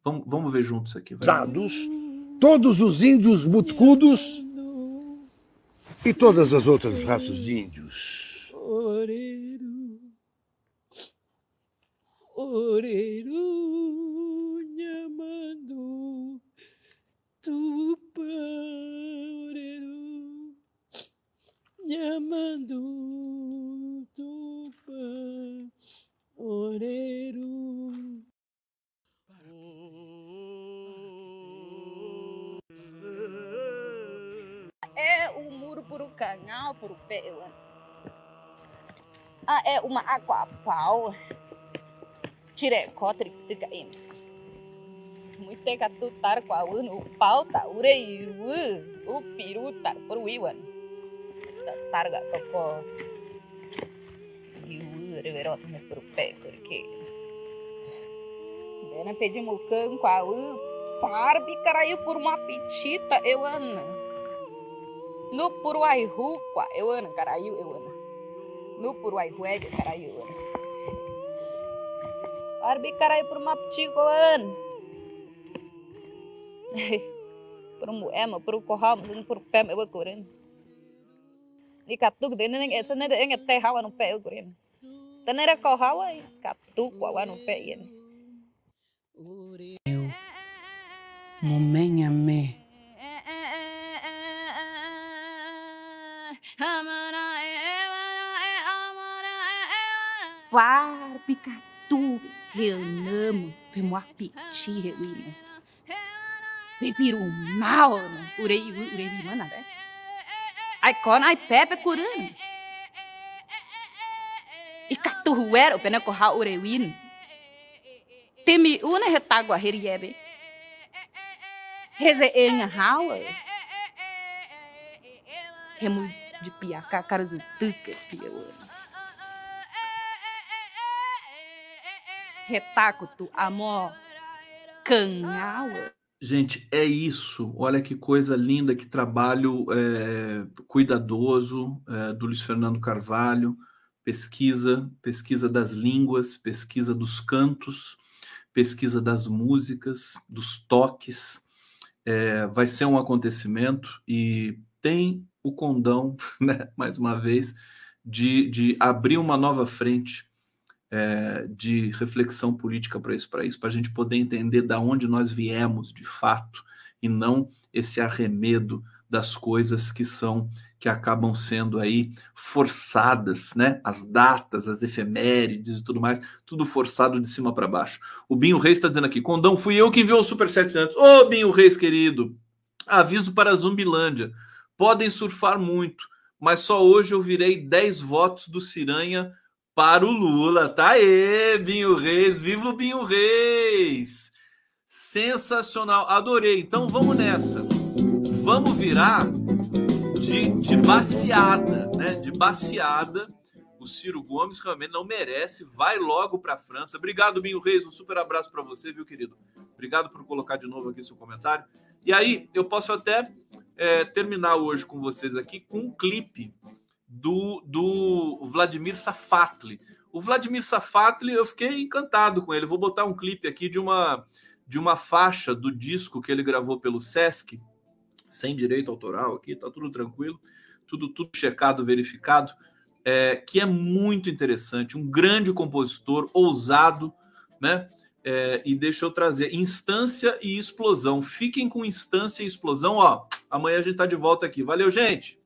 Vamos, vamos ver juntos aqui. Vai. Todos os índios mutcudos e todas as outras raças de índios. Oreiro, nhamando, tupã, oreiro, nhamando, tupã, oreiro. é o muro por o canal, por pé. Ah, é uma água pau. Tire cotre tica in. Muito que tu tar com a o pau tá urei o piru tar por o iwan. Targa coco. Iu reverot me por o pé porque. Dena pedimos com a. Parbi caraiu por uma pitita, eu amo. No Puruaihu, kwa eu ana caraiu eu ana. No Puruaihu é caraiu eu ana. Arbi caraiu por uma ptico an. Por um ema por um corral, mas por pé eu correndo. Ni katuk de neng eta neng eng ete hawa no pé eu correndo. Tanera corral aí, katuk wa no pé yen. Eu, momenha me. Par picatu, reanamo, pemuapiti, reuina. Pepiru mal, urei, urei, mana, né? Ai, con, ai, pepe, curando. E catu huero, pena corra urewin. Temi una retagua heriebe. Reze enha hawa. Remu de piaca, caras tuca, piauana. Retacuto, amor, canhaua. Gente, é isso. Olha que coisa linda, que trabalho é, cuidadoso é, do Luiz Fernando Carvalho. Pesquisa, pesquisa das línguas, pesquisa dos cantos, pesquisa das músicas, dos toques. É, vai ser um acontecimento e tem o condão, <laughs> né, mais uma vez, de, de abrir uma nova frente é, de reflexão política para isso, para para a gente poder entender da onde nós viemos de fato e não esse arremedo das coisas que são que acabam sendo aí forçadas, né? As datas, as efemérides e tudo mais, tudo forçado de cima para baixo. O Binho Reis está dizendo aqui: Condão, fui eu que enviou o Super 700. Ô, Binho Reis, querido, aviso para a Zumbilândia: podem surfar muito, mas só hoje eu virei 10 votos do Ciranha para o Lula. Tá aí, Binho Reis, viva o Binho Reis! Sensacional, adorei. Então vamos nessa. Vamos virar de, de baseada, né? De baseada. O Ciro Gomes realmente não merece. Vai logo para a França. Obrigado, Binho Reis. Um super abraço para você, viu, querido? Obrigado por colocar de novo aqui seu comentário. E aí, eu posso até é, terminar hoje com vocês aqui com um clipe do, do Vladimir Safatli. O Vladimir Safatli, eu fiquei encantado com ele. Vou botar um clipe aqui de uma de uma faixa do disco que ele gravou pelo Sesc, sem direito autoral aqui, tá tudo tranquilo, tudo, tudo checado, verificado, é, que é muito interessante, um grande compositor, ousado, né? É, e deixa eu trazer instância e explosão. Fiquem com instância e explosão, ó. Amanhã a gente tá de volta aqui. Valeu, gente!